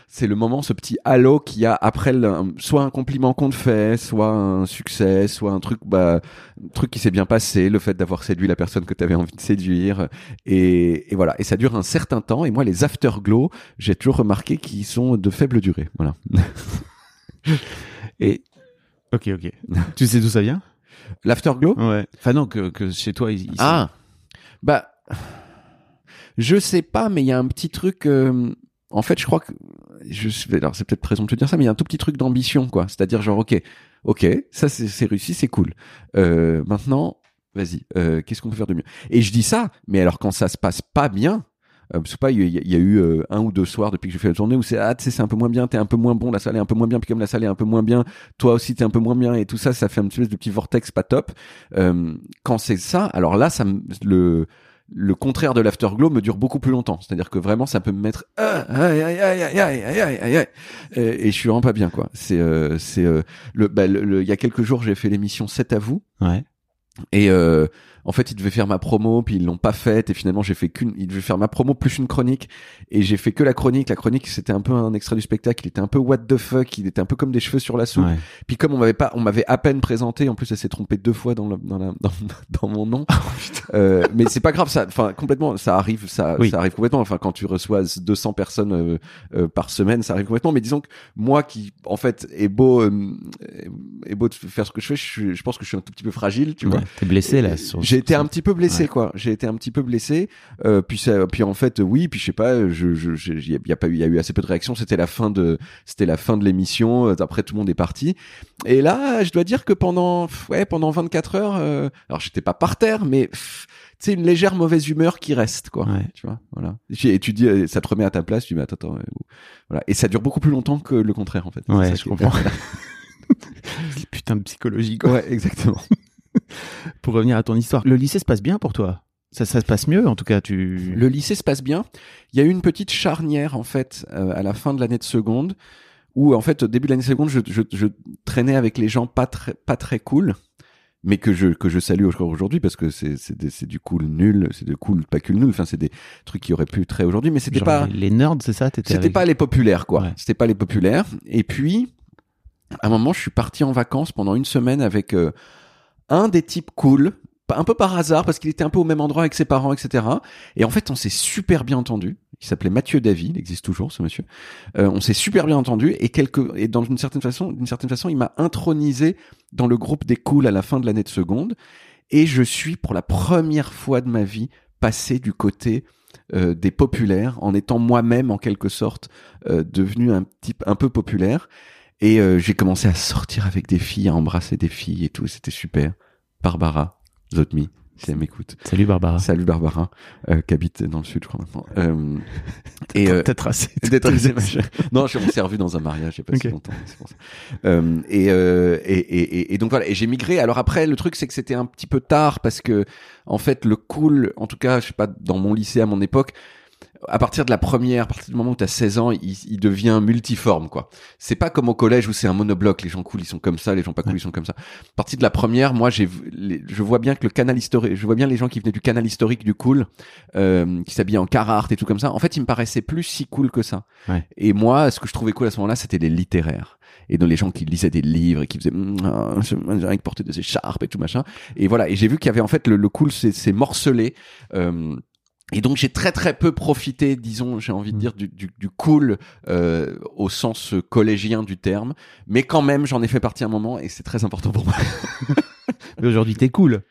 Speaker 3: c'est le moment, ce petit halo qu'il y a après le- soit un compliment qu'on te fait, soit un succès, soit un truc, bah, un truc qui s'est bien passé, le fait d'avoir séduit la personne que tu avais envie de séduire, et, et voilà. Et ça dure un certain temps. Et moi, les afterglow, j'ai toujours remarqué qu'ils sont de faible durée. Voilà.
Speaker 5: Et ok, ok. tu sais d'où ça vient?
Speaker 3: L'afterglow?
Speaker 5: Ouais. Enfin non, que, que chez toi, ils, ils
Speaker 3: Ah, bah, je sais pas, mais il y a un petit truc. euh, en fait, je crois que je. Alors, c'est peut-être présomptueux de dire ça, mais il y a un tout petit truc d'ambition, quoi. C'est-à-dire, genre, ok, ok, ça c'est c'est réussi, c'est cool. Euh, maintenant, vas-y, euh, qu'est-ce qu'on peut faire de mieux? Et je dis ça, mais alors quand ça se passe pas bien euh, je sais pas, il y, y, a eu euh, un ou deux soirs depuis que j'ai fait la journée où c'est ah tu sais c'est un peu moins bien, t'es un peu moins bon, la salle est un peu moins bien, puis comme la salle est un peu moins bien, toi aussi t'es un peu moins bien et tout ça, ça fait un petit de petit vortex pas top. Euh, quand c'est ça, alors là ça le le contraire de l'afterglow me dure beaucoup plus longtemps. C'est-à-dire que vraiment, ça peut me mettre et je suis vraiment pas bien quoi. C'est euh, c'est euh, le bah, il y a quelques jours, j'ai fait l'émission 7 à vous.
Speaker 5: Ouais.
Speaker 3: Et euh, en fait, ils devaient faire ma promo, puis ils l'ont pas faite, et finalement, j'ai fait qu'une. Ils devaient faire ma promo plus une chronique, et j'ai fait que la chronique. La chronique, c'était un peu un extrait du spectacle. Il était un peu what the fuck. Il était un peu comme des cheveux sur la soupe.
Speaker 5: ouais.
Speaker 3: Puis comme on m'avait pas, on m'avait à peine présenté. En plus, elle s'est trompée deux fois dans, le, dans, la, dans, dans mon nom. Euh, mais c'est pas grave, ça. Enfin, complètement, ça arrive, ça,
Speaker 5: Oui.
Speaker 3: ça arrive complètement. Enfin, quand tu reçois 200 personnes euh, euh, par semaine, ça arrive complètement. Mais disons que moi, qui en fait est beau, euh, est beau de faire ce que je fais, je, suis- je pense que je suis un tout petit peu fragile, tu vois.
Speaker 5: Ouais. T'es blessé là. sur-
Speaker 3: J'ai été un petit peu blessé,
Speaker 5: Ouais.
Speaker 3: quoi. J'ai été un petit peu blessé. Euh, puis ça, puis en fait, oui. Puis je sais pas. Je, je, il y a- pas eu, il y a eu assez peu de réactions. C'était la fin de, c'était la fin de l'émission. Euh, Après, tout le monde est parti. Et là, je dois dire que pendant, ouais, pendant 24 heures, euh, alors j'étais pas par terre, mais sais, une légère mauvaise humeur qui reste, quoi.
Speaker 5: Ouais.
Speaker 3: Tu vois, voilà. Et tu dis, euh, ça te remet à ta place. Tu dis, mais attends, attends, euh, voilà. Et ça dure beaucoup plus longtemps que le contraire, en fait.
Speaker 5: Ouais,
Speaker 3: C'est ça
Speaker 5: je comprends. Putain de psychologie quoi.
Speaker 3: Ouais, exactement.
Speaker 5: Pour revenir à ton histoire, le lycée se passe bien pour toi? Ça, ça se passe mieux en tout cas tu.
Speaker 3: Le lycée se passe bien. Il y a eu une petite charnière en fait euh, à la fin de l'année de seconde où en fait au début de l'année de seconde je, je, je traînais avec les gens pas très pas très cool mais que je que je salue encore aujourd'hui parce que c'est c'est du cool nul, c'est de cool pas cool nul. Enfin, c'est des trucs qui auraient pu très aujourd'hui, mais c'était pas
Speaker 5: les, nerds, c'est ça
Speaker 3: c'était
Speaker 5: avec-
Speaker 3: pas les populaires quoi.
Speaker 5: Ouais.
Speaker 3: C'était pas les populaires. Et puis à un moment, je suis parti en vacances pendant une semaine avec euh, un des types cool, un peu par hasard parce qu'il était un peu au même endroit avec ses parents, etc. Et en fait, on s'est super bien entendu. Il s'appelait Mathieu Davy, il existe toujours ce monsieur. Euh, on s'est super bien entendu et quelque et dans une certaine façon, d'une certaine façon, il m'a intronisé dans le groupe des cools à la fin de l'année de seconde. Et je suis pour la première fois de ma vie passé du côté euh, des populaires en étant moi-même en quelque sorte euh, devenu un type un peu populaire. Et euh, j'ai commencé à sortir avec des filles, à embrasser des filles et tout. C'était super. Barbara, Zotmi, si elle m'écoute.
Speaker 5: Salut Barbara.
Speaker 3: Salut Barbara, euh, qui habite dans le sud, je crois maintenant. Euh, et euh,
Speaker 5: Peut-être
Speaker 3: machin. Non, je- on s'est revu dans un mariage a pas si longtemps. pour ça. Euh, et, euh, et, et, et- et donc voilà. Et j'ai migré. Alors après, le truc c'est que c'était un petit peu tard parce que en fait le cool, en tout cas, je sais pas, dans mon lycée à mon époque. À partir de la première, à partir du moment où tu as 16 ans, il, il devient multiforme, quoi. C'est pas comme au collège où c'est un monobloc, les gens cool ils sont comme ça, les gens pas cool ils sont comme ça. À partir de la première, moi j'ai, je vois bien que le canal historique, je vois bien les gens qui venaient du canal historique du cool, euh, qui s'habillaient en Carhartt et tout comme ça. En fait, ils me paraissaient plus si cool que ça.
Speaker 5: Ouais.
Speaker 3: Et moi, ce que je trouvais cool à ce moment-là, c'était les littéraires. Et donc les gens qui lisaient des livres et qui faisaient Hum, ah, j'ai qui porter des écharpes et tout machin. Et voilà. Et j'ai vu qu'il y avait en fait le, le cool, c'est c'est morcelé. Euh, et donc j'ai très très peu profité, disons, j'ai envie de dire du, du, du cool euh, au sens collégien du terme, mais quand même j'en ai fait partie un moment et c'est très important pour moi.
Speaker 5: Mais aujourd'hui, t'es cool.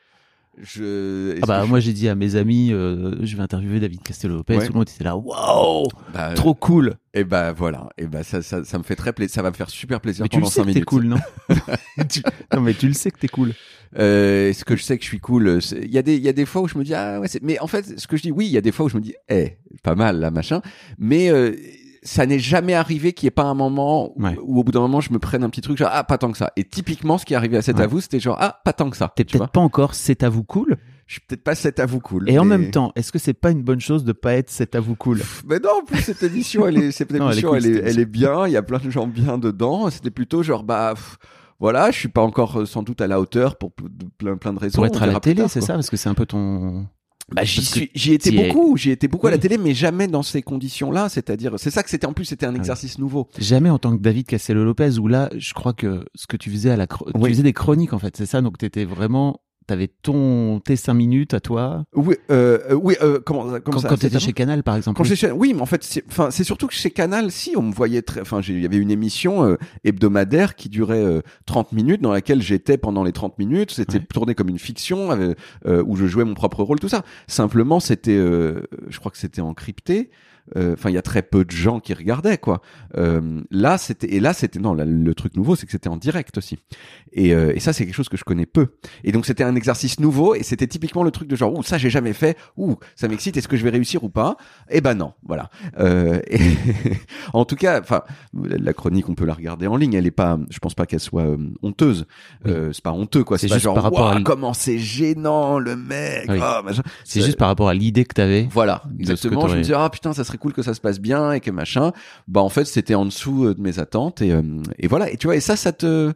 Speaker 3: Je,
Speaker 5: Ah bah
Speaker 3: je-
Speaker 5: moi j'ai dit à mes amis, euh, je vais interviewer David Castello Lopez.
Speaker 3: Ouais.
Speaker 5: Tout le monde était là, waouh,
Speaker 3: bah,
Speaker 5: trop cool.
Speaker 3: Et bah voilà, et bah ça, ça, ça me fait très plaisir, ça va me faire super plaisir
Speaker 5: Mais tu le sais
Speaker 3: 5
Speaker 5: que t'es
Speaker 3: minutes.
Speaker 5: cool, non? Tu- Non mais tu le sais que t'es cool.
Speaker 3: Euh, Est-ce que je sais que je suis cool? Il y a des, il y a des fois où je me dis ah ouais, c'est- mais en fait, ce que je dis, oui, il y a des fois où je me dis, eh, pas mal là, machin. Mais euh, ça n'est jamais arrivé qu'il n'y ait pas un moment où,
Speaker 5: Ouais.
Speaker 3: où au bout d'un moment je me prenne un petit truc genre ah pas tant que ça. Et typiquement, ce qui est arrivé à cet
Speaker 5: Ouais.
Speaker 3: à vous, c'était genre ah pas tant que ça.
Speaker 5: T'es peut-être pas encore c'est à vous cool.
Speaker 3: Je suis peut-être pas cet à vous cool.
Speaker 5: Et en même temps, est-ce que c'est pas une bonne chose de pas être c'est à vous cool
Speaker 3: Mais non, en plus cette émission, elle est, cette
Speaker 5: Non, elle est
Speaker 3: émission,
Speaker 5: cool,
Speaker 3: elle, est, elle est bien. Il y a plein de gens bien dedans. C'était plutôt genre bah. pff, voilà, je suis pas encore euh, sans doute à la hauteur pour plein plein de raisons.
Speaker 5: Pour être à la télé, c'est ça? Parce que c'est un peu ton.
Speaker 3: Bah, j'y suis, j'y étais beaucoup, j'y étais beaucoup à la
Speaker 5: Oui.
Speaker 3: télé, mais jamais dans ces conditions-là. C'est-à-dire, c'est ça que c'était en plus, c'était un
Speaker 5: oui.
Speaker 3: exercice nouveau.
Speaker 5: Jamais en tant que David Castello Lopez, où là, je crois que ce que tu faisais à la, chro- tu
Speaker 3: Oui.
Speaker 5: faisais des chroniques en fait, c'est ça. Donc t'étais vraiment, t'avais ton tes cinq minutes à toi.
Speaker 3: Oui, euh, euh, oui, euh, comment, comment
Speaker 5: Quand,
Speaker 3: ça
Speaker 5: quand t'étais chez Canal, par exemple.
Speaker 3: Quand j'étais chez- oui, mais en fait, c'est, enfin, c'est surtout que chez Canal, si on me voyait très, enfin, il y avait une émission euh, hebdomadaire qui durait euh, 30 minutes, dans laquelle j'étais pendant les 30 minutes. C'était
Speaker 5: Ouais.
Speaker 3: tourné comme une fiction, avec, euh, où je jouais mon propre rôle, tout ça. Simplement, c'était, euh, je crois que c'était encrypté. Euh, Enfin, il y a très peu de gens qui regardaient, quoi. Euh, là, c'était, et là, c'était, non, là, le truc nouveau, c'est que c'était en direct aussi. Et, euh, et ça, c'est quelque chose que je connais peu. Et donc, c'était un exercice nouveau, et c'était typiquement le truc de genre, ouh, ça, j'ai jamais fait, ouh, ça m'excite, est-ce que je vais réussir ou pas? Eh ben non, voilà. Euh, et en tout cas, enfin, la chronique, on peut la regarder en ligne. Elle est pas, je pense pas qu'elle soit euh, honteuse. Euh, c'est pas honteux, quoi.
Speaker 5: C'est
Speaker 3: pas
Speaker 5: juste
Speaker 3: genre,
Speaker 5: par rapport à
Speaker 3: comment c'est gênant, le mec.
Speaker 5: Oui.
Speaker 3: machin.
Speaker 5: C'est juste par rapport à l'idée que t'avais.
Speaker 3: Voilà, exactement. Je me disais ah putain, ça serait cool que ça se passe bien et que machin. Bah en fait, c'était en dessous euh, de mes attentes et euh, et voilà. Et tu vois, et ça, ça te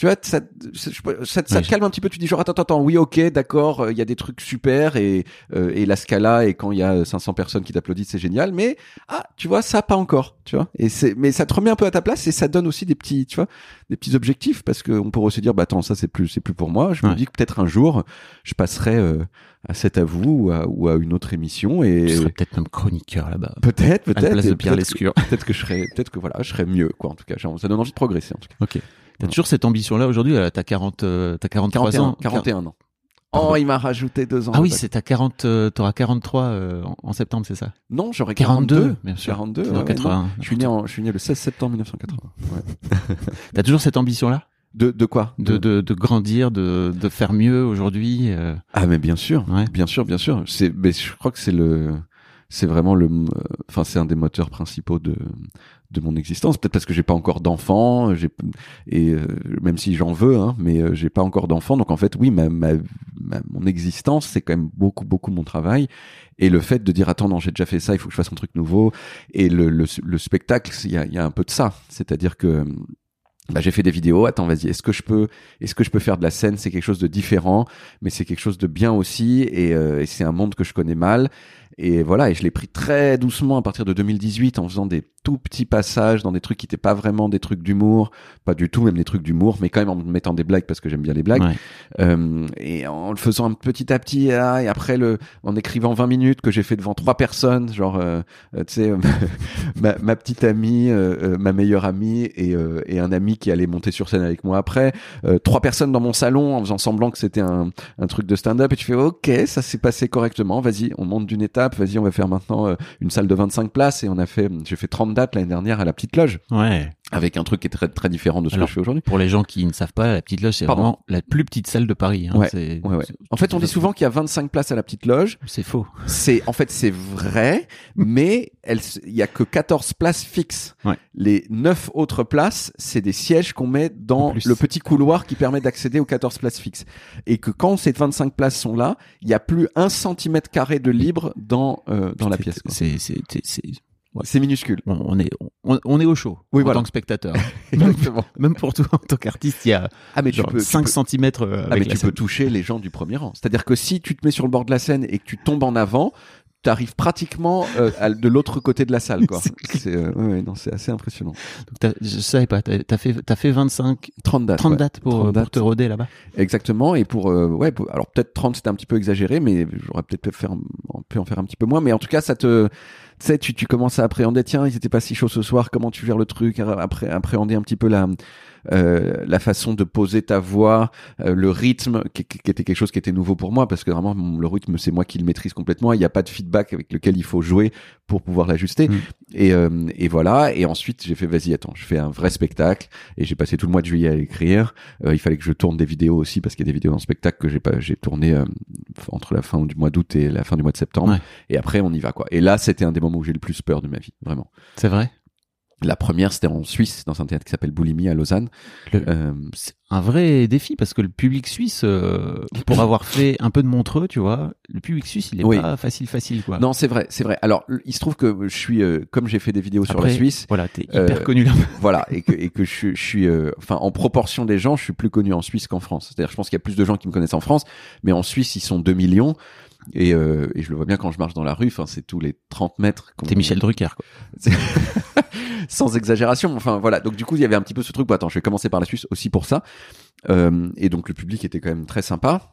Speaker 3: tu vois, ça, ça, ça, te calme un petit peu. Tu dis genre attends, attends, attends, oui, ok, d'accord, euh, il y a des trucs super et euh, et la scala et quand il y a 500 personnes qui t'applaudissent, c'est génial. Mais ah, tu vois, ça pas encore, tu vois. Et c'est mais ça te remet un peu à ta place et ça donne aussi des petits, tu vois, des petits objectifs parce qu'on pourrait se dire bah attends, ça c'est plus c'est plus pour moi. Je me dis que peut-être un jour je passerai euh, à cette à vous ou à, ou à une autre émission et
Speaker 5: Tu serais peut-être même chroniqueur là-bas.
Speaker 3: Peut-être,
Speaker 5: À la
Speaker 3: peut-être.
Speaker 5: place de Pierre
Speaker 3: peut-être que-
Speaker 5: Lescure.
Speaker 3: Peut-être que je serais, peut-être que voilà, je serais mieux, quoi, en tout cas. Ça donne envie de progresser, en tout cas.
Speaker 5: Ok. T'as toujours cette ambition-là aujourd'hui. euh, T'as 40, euh, t'as 43
Speaker 3: 41,
Speaker 5: ans.
Speaker 3: 41 ans. Oh, il m'a rajouté deux ans.
Speaker 5: Ah oui, c'est ta 40, euh, t'auras 43 euh, en, en septembre, c'est ça?
Speaker 3: Non, j'aurais
Speaker 5: 42,
Speaker 3: 42.
Speaker 5: bien sûr.
Speaker 3: 42,
Speaker 5: T'es
Speaker 3: ouais,
Speaker 5: en
Speaker 3: ouais,
Speaker 5: 80.
Speaker 3: non. Je suis né en, je suis né le 16 septembre 1980. Ouais.
Speaker 5: T'as toujours cette ambition-là?
Speaker 3: De, de quoi?
Speaker 5: de, de, de grandir, de, de faire mieux aujourd'hui. euh,
Speaker 3: Ah, mais bien sûr.
Speaker 5: Ouais.
Speaker 3: Bien sûr, bien sûr. C'est, mais je crois que c'est le, c'est vraiment le, euh, enfin, c'est un des moteurs principaux de, de mon existence. Peut-être parce que j'ai pas encore d'enfants, j'ai, et euh, même si j'en veux, hein, mais euh, j'ai pas encore d'enfants. Donc en fait, oui, ma, ma, ma- mon existence, c'est quand même beaucoup, beaucoup mon travail. Et le fait de dire attends, non, j'ai déjà fait ça, il faut que je fasse un truc nouveau. Et le, le, le spectacle, il y a, il y a un peu de ça. C'est-à-dire que bah, j'ai fait des vidéos. Attends, vas-y. Est-ce que je peux, est-ce que je peux faire de la scène? C'est quelque chose de différent, mais c'est quelque chose de bien aussi, et, euh, et c'est un monde que je connais mal. Et voilà, et je l'ai pris très doucement à partir de 2018 en faisant des tout petits passages dans des trucs qui n'étaient pas vraiment des trucs d'humour, pas du tout même des trucs d'humour, mais quand même en mettant des blagues parce que j'aime bien les blagues.
Speaker 5: Ouais.
Speaker 3: Euh, et en le faisant un petit à petit, ah, et après le, en écrivant 20 minutes que j'ai fait devant trois personnes, genre, euh, euh, tu sais, ma, ma petite amie, euh, ma meilleure amie et, et un ami qui allait monter sur scène avec moi après, trois personnes dans mon salon en faisant semblant que c'était un, un truc de stand-up et tu fais ok, ça s'est passé correctement, vas-y, on monte d'une étape, vas-y, on va faire maintenant euh, une salle de 25 places et on a fait, j'ai fait 30 dates l'année dernière à la petite loge
Speaker 5: Ouais.
Speaker 3: Avec un truc qui est très très différent de ce
Speaker 5: Alors,
Speaker 3: que je fais aujourd'hui.
Speaker 5: Pour les gens qui ne savent pas, la petite loge, c'est vraiment la plus petite salle de Paris. Hein.
Speaker 3: Ouais, Ouais, ouais. En fait, on dit souvent qu'il y a 25 places à la petite loge.
Speaker 5: C'est faux.
Speaker 3: C'est, en fait, c'est vrai, mais elle, il y a que 14 places fixes.
Speaker 5: Ouais.
Speaker 3: Les 9 autres places, c'est des sièges qu'on met dans le petit couloir qui permet d'accéder aux 14 places fixes. Et que quand ces 25 places sont là, il y a plus un centimètre carré de libre dans, euh, dans la pièce.
Speaker 5: c'est- ouais.
Speaker 3: C'est minuscule.
Speaker 5: on, on est, on, on est au chaud.
Speaker 3: Oui,
Speaker 5: en
Speaker 3: voilà.
Speaker 5: tant que spectateur.
Speaker 3: Exactement.
Speaker 5: Même pour toi, en tant qu'artiste, il y a
Speaker 3: Ah, mais tu
Speaker 5: genre
Speaker 3: peux, tu
Speaker 5: 5
Speaker 3: peux-
Speaker 5: cm avec
Speaker 3: Ah, mais
Speaker 5: la
Speaker 3: tu peux toucher les gens du premier rang. C'est-à-dire que si tu te mets sur le bord de la scène et que tu tombes en avant, tu arrives pratiquement euh, à- de l'autre côté de la salle. quoi.
Speaker 5: C'est
Speaker 3: euh, ouais, non, c'est assez impressionnant.
Speaker 5: Donc, je savais pas, t'as, t'as fait, t'as fait 25,
Speaker 3: 30 dates.
Speaker 5: 30
Speaker 3: ouais.
Speaker 5: dates pour,
Speaker 3: 30
Speaker 5: pour
Speaker 3: dates.
Speaker 5: te roder là-bas.
Speaker 3: Exactement. Et pour euh, ouais, pour- alors peut-être 30 c'était un petit peu exagéré, mais j'aurais peut-être pu faire, peut en faire un petit peu moins. Mais en tout cas, ça te, tu sais, tu, tu commences à appréhender. Tiens, ils étaient pas si chauds ce soir. Comment tu gères le truc Après, appréhender un petit peu la euh, la façon de poser ta voix, euh, le rythme, qui, qui- était quelque chose qui était nouveau pour moi, parce que vraiment le rythme c'est moi qui le maîtrise complètement. Il n'y a pas de feedback avec lequel il faut jouer pour pouvoir l'ajuster.
Speaker 5: Mm.
Speaker 3: Et, euh, et voilà. Et ensuite j'ai fait vas-y attends, je fais un vrai spectacle. Et j'ai passé tout le mois de juillet à écrire. Euh, il fallait que je tourne des vidéos aussi parce qu'il y a des vidéos le spectacle que j'ai pas, j'ai tourné euh, entre la fin du mois d'août et la fin du mois de septembre.
Speaker 5: Ouais.
Speaker 3: Et après on y va quoi. Et là c'était un des moments où j'ai le plus peur de ma vie, vraiment.
Speaker 5: C'est vrai?
Speaker 3: La première c'était en Suisse dans un théâtre qui s'appelle Boulimie à Lausanne.
Speaker 5: Le-
Speaker 3: Euh,
Speaker 5: C'est un vrai défi parce que le public suisse, euh, pour avoir fait un peu de Montreux, tu vois, le public suisse, il est
Speaker 3: Oui.
Speaker 5: pas facile, facile, quoi.
Speaker 3: Non, c'est vrai, c'est vrai. Alors, il se trouve que je suis, euh, comme j'ai fait des vidéos sur la Suisse,
Speaker 5: Voilà, t'es hyper connu là.
Speaker 3: voilà, et que, et que je, suis- je suis, enfin, en proportion des gens, je suis plus connu en Suisse qu'en France. C'est-à-dire, je pense qu'il y a plus de gens qui me connaissent en France, mais en Suisse, ils sont 2 millions. Et, euh, et je le vois bien quand je marche dans la rue, enfin, c'est tous les 30 mètres.
Speaker 5: T'es Michel Drucker, quoi.
Speaker 3: Sans exagération. Enfin, voilà. Donc, du coup, il y avait un petit peu ce truc. Bon, attends, je vais commencer par la Suisse aussi pour ça. Euh, et donc, le public était quand même très sympa.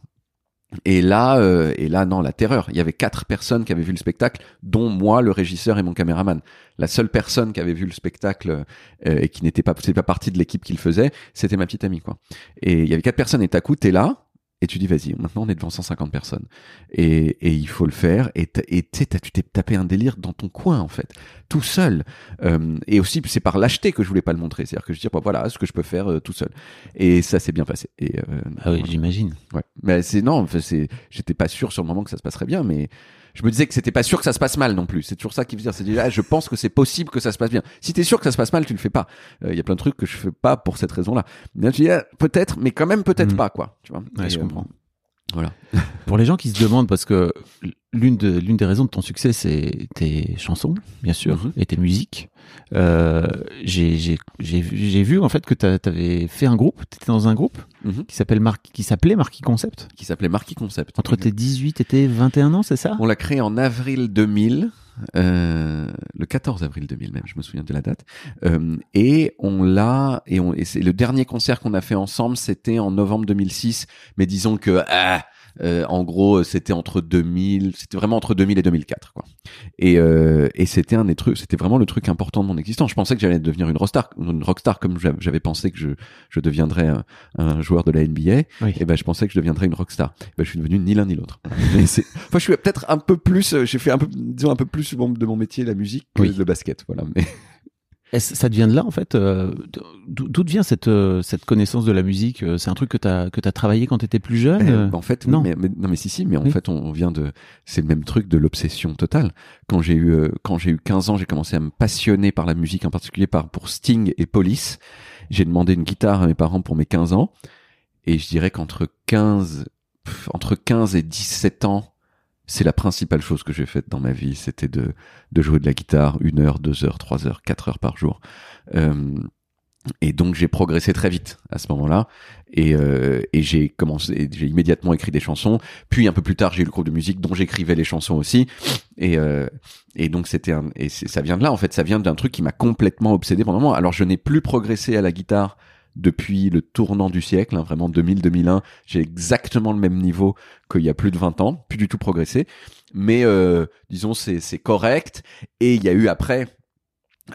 Speaker 3: Et là, euh, et là, non, la terreur. Il y avait quatre personnes qui avaient vu le spectacle, dont moi, le régisseur et mon caméraman. La seule personne qui avait vu le spectacle euh, et qui n'était pas, pas partie de l'équipe qui le faisait, c'était ma petite amie, quoi. Et il y avait quatre personnes et t'as coup, t'es là. Et tu dis, vas-y, maintenant on est devant 150 personnes. Et, et il faut le faire. Et tu tu t'es tapé un délire dans ton coin, en fait. Tout seul. Euh, et aussi, c'est par lâcheté que je voulais pas le montrer. C'est-à-dire que je dis, bah, voilà ce que je peux faire euh, tout seul. Et ça s'est bien passé. Et, euh,
Speaker 5: Ah oui,
Speaker 3: voilà.
Speaker 5: j'imagine.
Speaker 3: Ouais. Mais c'est non, c'est, j'étais pas sûr sur le moment que ça se passerait bien, mais je me disais que c'était pas sûr que ça se passe mal non plus. C'est toujours ça qui veut dire. C'est déjà, ah, je pense que c'est possible que ça se passe bien. Si t'es sûr que ça se passe mal, tu le fais pas. Il y a plein de trucs que je fais pas pour cette raison-là. Mais là, tu dis, ah, peut-être, mais quand même peut-être
Speaker 5: Mm.
Speaker 3: pas, quoi. Tu vois.
Speaker 5: Ouais,
Speaker 3: Et,
Speaker 5: je
Speaker 3: euh,
Speaker 5: comprends.
Speaker 3: Voilà.
Speaker 5: Pour les gens qui se demandent, parce que l'une de, l'une des raisons de ton succès, c'est tes chansons, bien sûr,
Speaker 3: Mhm.
Speaker 5: et tes musiques. Euh, j'ai, vu- en fait, que t'a- t'avais fait un groupe, t'étais dans un groupe
Speaker 3: Mhm.
Speaker 5: qui s'appelle Mar- qui s'appelait Marquis Concept.
Speaker 3: Qui s'appelait Marquis Concept.
Speaker 5: Entre tes 18 et tes 21 ans, c'est ça?
Speaker 3: On l'a créé en avril 2000, euh, le 14 avril 2000 même, je me souviens de la date. Euh, et on l'a, et, et c'est le dernier concert qu'on a fait ensemble, c'était en novembre 2006. Mais disons que, ah, euh, en gros, c'était entre 2000, c'était vraiment entre 2000 et 2004, quoi. Et, euh, et c'était un des trucs, c'était vraiment le truc important de mon existence. Je pensais que j'allais devenir une rockstar, une rockstar comme j'avais pensé que je, je deviendrais un, un joueur de la NBA.
Speaker 5: Oui.
Speaker 3: Et ben, je pensais que je deviendrais une rockstar. Ben, je suis devenu ni l'un ni l'autre. Enfin, je suis peut-être un peu plus, euh, j'ai fait un peu, disons un peu plus de mon métier, la musique, que
Speaker 5: Oui.
Speaker 3: le basket. Voilà. Mais
Speaker 5: ça te vient de là en fait euh, D'où vient cette euh, cette connaissance de la musique Euh, C'est un truc que t'as que t'as travaillé quand t'étais plus jeune
Speaker 3: Euh,
Speaker 5: euh?
Speaker 3: en fait,
Speaker 5: non.
Speaker 3: mais, mais- non, mais si, si, mais en
Speaker 5: Oui.
Speaker 3: fait, on vient de, c'est le même truc de l'obsession totale. Quand j'ai eu, euh, quand j'ai eu 15 ans, j'ai commencé à me passionner par la musique, en particulier par, pour Sting et Police. J'ai demandé une guitare à mes parents pour mes 15 ans. Et je dirais qu'entre 15, pff, entre 15 et 17 ans, c'est la principale chose que j'ai faite dans ma vie. C'était de, de jouer de la guitare une heure, deux heures, trois heures, quatre heures par jour. Euh, Et donc j'ai progressé très vite à ce moment-là et, euh, et j'ai commencé, j'ai immédiatement écrit des chansons. Puis un peu plus tard j'ai eu le groupe de musique dont j'écrivais les chansons aussi. Et, euh, et donc c'était un, et ça vient de là en fait, ça vient d'un truc qui m'a complètement obsédé pendant un moment. Alors je n'ai plus progressé à la guitare depuis le tournant du siècle, hein, vraiment 2000-2001. J'ai exactement le même niveau qu'il y a plus de 20 ans, plus du tout progressé. Mais euh, disons c'est correct. Et il y a eu après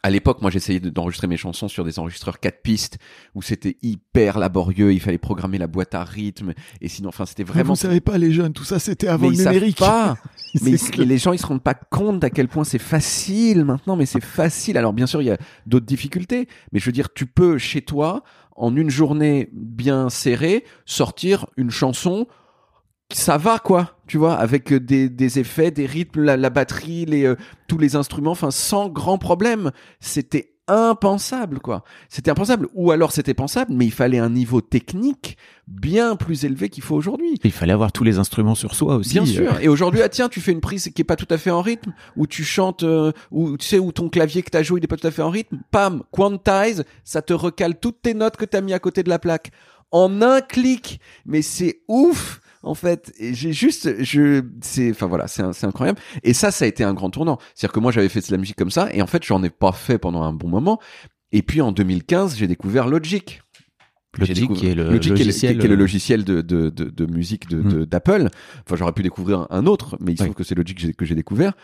Speaker 3: à l'époque, moi, j'essayais de- d'enregistrer mes chansons sur des enregistreurs 4 pistes où c'était hyper laborieux. Il fallait programmer la boîte à rythme et sinon, enfin, c'était vraiment.
Speaker 5: Vous savez pas, les jeunes, tout ça, c'était avant
Speaker 3: mais
Speaker 5: le
Speaker 3: ils savent
Speaker 5: numérique.
Speaker 3: pas. mais, ils- les gens, ils se rendent pas compte à quel point c'est facile maintenant. Mais c'est facile. Alors, bien sûr, il y a d'autres difficultés. Mais je veux dire, tu peux chez toi, en une journée bien serrée, sortir une chanson ça va quoi, tu vois, avec des, effets, des rythmes, la, la batterie, les, euh, tous les instruments, enfin sans grand problème. C'était impensable quoi. C'était impensable. Ou alors c'était pensable, mais il fallait un niveau technique bien plus élevé qu'il faut aujourd'hui.
Speaker 5: Il fallait avoir tous les instruments sur soi aussi.
Speaker 3: Bien sûr. Et aujourd'hui, ah tiens, tu fais une prise qui est pas tout à fait en rythme, ou tu chantes, euh, ou tu sais, où ton clavier que t'as joué il est pas tout à fait en rythme. Pam, quantize, ça te recale toutes tes notes que t'as mis à côté de la plaque en un clic. Mais c'est ouf. En fait, Et j'ai juste, je, c'est, enfin voilà, c'est, incroyable. Et ça, ça a été un grand tournant. C'est-à-dire que moi, j'avais fait de la musique comme ça, et en fait, j'en ai pas fait pendant un bon moment. Et puis en 2015, j'ai découvert Logic.
Speaker 5: Logic, qui est le
Speaker 3: Logic, qui est
Speaker 5: logiciel,
Speaker 3: qui est le
Speaker 5: euh,
Speaker 3: logiciel de, de, de, de musique de, de- d'Apple. Enfin, j'aurais pu découvrir un autre, mais il se trouve que c'est Logic que j'ai découvert.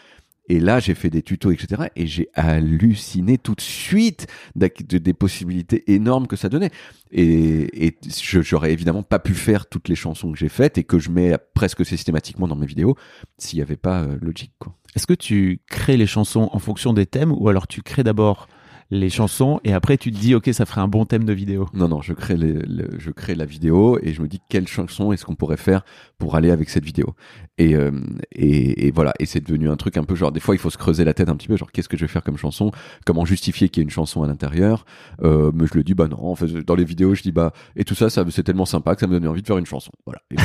Speaker 3: Et là, j'ai fait des tutos, etc. Et j'ai halluciné tout de suite des possibilités énormes que ça donnait. Et, et j'aurais évidemment pas pu faire toutes les chansons que j'ai faites et que je mets presque systématiquement dans mes vidéos s'il n'y avait pas euh, Logic.
Speaker 5: Est-ce que tu crées les chansons en fonction des thèmes ou alors tu crées d'abord les chansons et après tu te dis ok ça ferait un bon thème de vidéo
Speaker 3: Non, non, je crée, les, le- je crée la vidéo et je me dis quelle chanson est-ce qu'on pourrait faire pour aller avec cette vidéo? Et, euh, et, et voilà, et c'est devenu un truc un peu genre, des fois il faut se creuser la tête un petit peu, genre qu'est-ce que je vais faire comme chanson, comment justifier qu'il y ait une chanson à l'intérieur? Euh, mais je le dis, bah non, en fait, dans les vidéos, je dis, bah, et tout ça, ça c'est tellement sympa que ça me donne envie de faire une chanson. Voilà.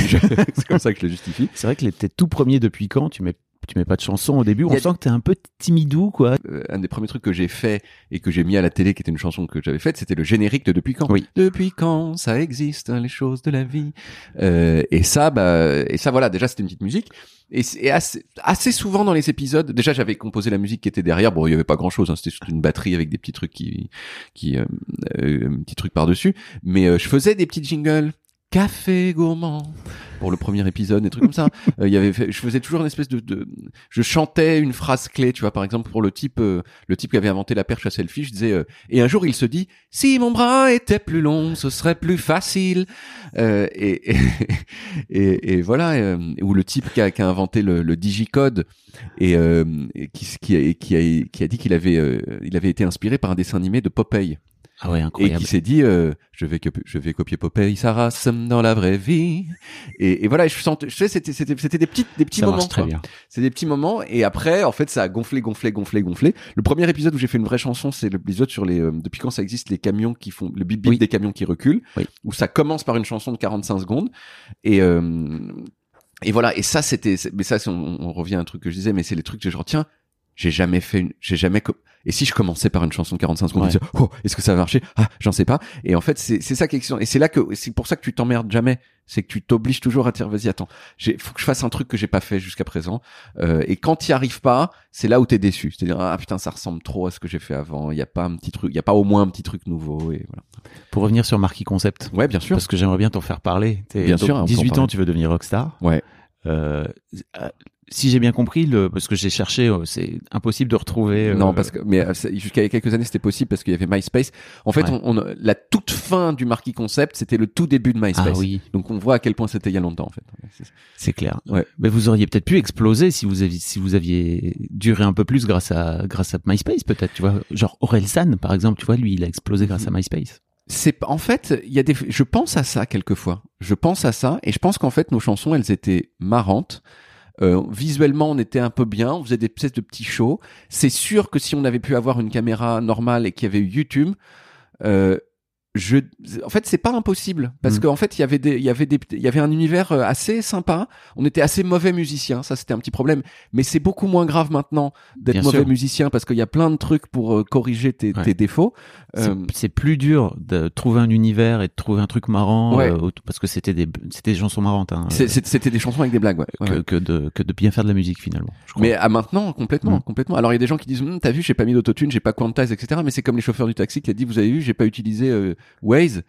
Speaker 3: C'est comme ça que je le justifie.
Speaker 5: C'est vrai que les- tes tout premiers depuis quand tu mets tu mets pas de chansons au début on sent que t'es un peu timidou quoi.
Speaker 3: Euh, un des premiers trucs que j'ai fait et que j'ai mis à la télé, qui était une chanson que j'avais faite, c'était le générique de Depuis quand?
Speaker 5: Oui.
Speaker 3: Depuis quand ça existe les choses de la vie? Euh, et ça, bah, et ça, voilà. Déjà, c'était une petite musique. Et, assez, assez souvent dans les épisodes, déjà, j'avais composé la musique qui était derrière. Bon, il y avait pas grand chose. Hein, c'était juste une batterie avec des petits trucs qui, qui, euh, euh, un petit truc par dessus. Mais euh, je faisais des petits jingles. Café gourmand pour le premier épisode, des trucs comme ça. Euh, il y avait, fait- je faisais toujours une espèce de, de, je chantais une phrase clé, tu vois, par exemple pour le type, euh, le type qui avait inventé la perche à selfie, je disais, euh, et un jour il se dit, si mon bras était plus long, ce serait plus facile. Euh, et, et, et, et voilà, euh, ou le type qui a, qui a inventé le, le digicode et, euh, et qui, qui, a, qui, a, qui a dit qu'il avait, euh, il avait été inspiré par un dessin animé de Popeye
Speaker 5: Ah ouais
Speaker 3: et
Speaker 5: incroyable.
Speaker 3: qui s'est dit euh, je vais copier, je vais copier Popeye sa race dans la vraie vie et, et voilà je sentais je sais c'était c'était c'était des petites des petits
Speaker 5: ça
Speaker 3: moments
Speaker 5: très bien.
Speaker 3: c'est des petits moments et après en fait ça a gonflé gonflé gonflé gonflé le premier épisode où j'ai fait une vraie chanson c'est l'épisode sur les euh, depuis quand ça existe les camions qui font le bip bip
Speaker 5: Oui.
Speaker 3: des camions qui reculent
Speaker 5: Oui.
Speaker 3: où ça commence par une chanson de 45 secondes et euh, et voilà et ça c'était mais ça on, on revient à un truc que je disais mais c'est les trucs que je retiens j'ai jamais fait une j'ai jamais et si je commençais par une chanson de 45 secondes
Speaker 5: Ouais.
Speaker 3: disais, oh est-ce que ça va marcher? Ah j'en sais pas. Et en fait c'est c'est ça qui est et c'est là que c'est pour ça que tu t'emmerdes jamais. C'est que tu t'obliges toujours à dire vas-y attends. J'ai faut que je fasse un truc que j'ai pas fait jusqu'à présent. Euh, et quand y arrives pas c'est là où t'es déçu. C'est-à-dire ah putain ça ressemble trop à ce que j'ai fait avant. Il y a pas un petit truc il y a pas au moins un petit truc nouveau et voilà.
Speaker 5: Pour revenir sur Marquis Concept.
Speaker 3: Ouais bien sûr.
Speaker 5: Parce que j'aimerais bien t'en faire parler. T'es-
Speaker 3: Bien
Speaker 5: donc,
Speaker 3: sûr, on peut en
Speaker 5: 18 ans
Speaker 3: parler.
Speaker 5: tu veux devenir rockstar.
Speaker 3: ouais.
Speaker 5: Euh, euh, si j'ai bien compris, le, parce que j'ai cherché, euh, c'est impossible de retrouver. euh,
Speaker 3: Non, parce que mais euh, jusqu'à quelques années c'était possible parce qu'il y avait MySpace. En fait,
Speaker 5: Ouais.
Speaker 3: on, on- la toute fin du Marquis Concept, c'était le tout début de MySpace.
Speaker 5: Ah oui,
Speaker 3: Donc on voit à quel point c'était il y a longtemps en fait. C'est-
Speaker 5: clair.
Speaker 3: Ouais.
Speaker 5: Mais vous auriez peut-être pu exploser si vous aviez, si vous aviez duré un peu plus grâce à, grâce à MySpace, peut-être, tu vois. Genre Aurel San, par exemple, tu vois, lui, il a explosé grâce à
Speaker 3: Mhm.
Speaker 5: MySpace.
Speaker 3: C'est en fait, il y a des je pense à ça quelquefois. Je pense à ça et je pense qu'en fait nos chansons elles étaient marrantes. Euh, visuellement, on était un peu bien, on faisait des espèces de petits shows. C'est sûr que si on avait pu avoir une caméra normale et qu'il y avait eu YouTube, euh, je, en fait, c'est pas impossible parce
Speaker 5: Mm.
Speaker 3: qu'en fait, il y avait des, il y avait des, il y avait un univers euh, assez sympa. On était assez mauvais musiciens, ça c'était un petit problème. Mais c'est beaucoup moins grave maintenant d'être mauvais
Speaker 5: sûr.
Speaker 3: musicien parce qu'il y a plein de trucs pour euh, corriger tes,
Speaker 5: Ouais.
Speaker 3: tes défauts.
Speaker 5: C'est-
Speaker 3: Euh,
Speaker 5: C'est plus dur de trouver un univers et de trouver un truc marrant
Speaker 3: Ouais.
Speaker 5: euh, parce que c'était des c'était des chansons marrantes hein,
Speaker 3: c'était des chansons avec des blagues, ouais.
Speaker 5: Que, de que de bien faire de la musique finalement. je crois.
Speaker 3: Mais à maintenant, complètement,
Speaker 5: Mm.
Speaker 3: complètement. Alors il y a des gens qui disent, Hum, t'as vu, j'ai pas mis d'autotune, j'ai pas quantize, etc. Mais c'est comme les chauffeurs du taxi qui a dit, vous avez vu, j'ai pas utilisé euh, Waze.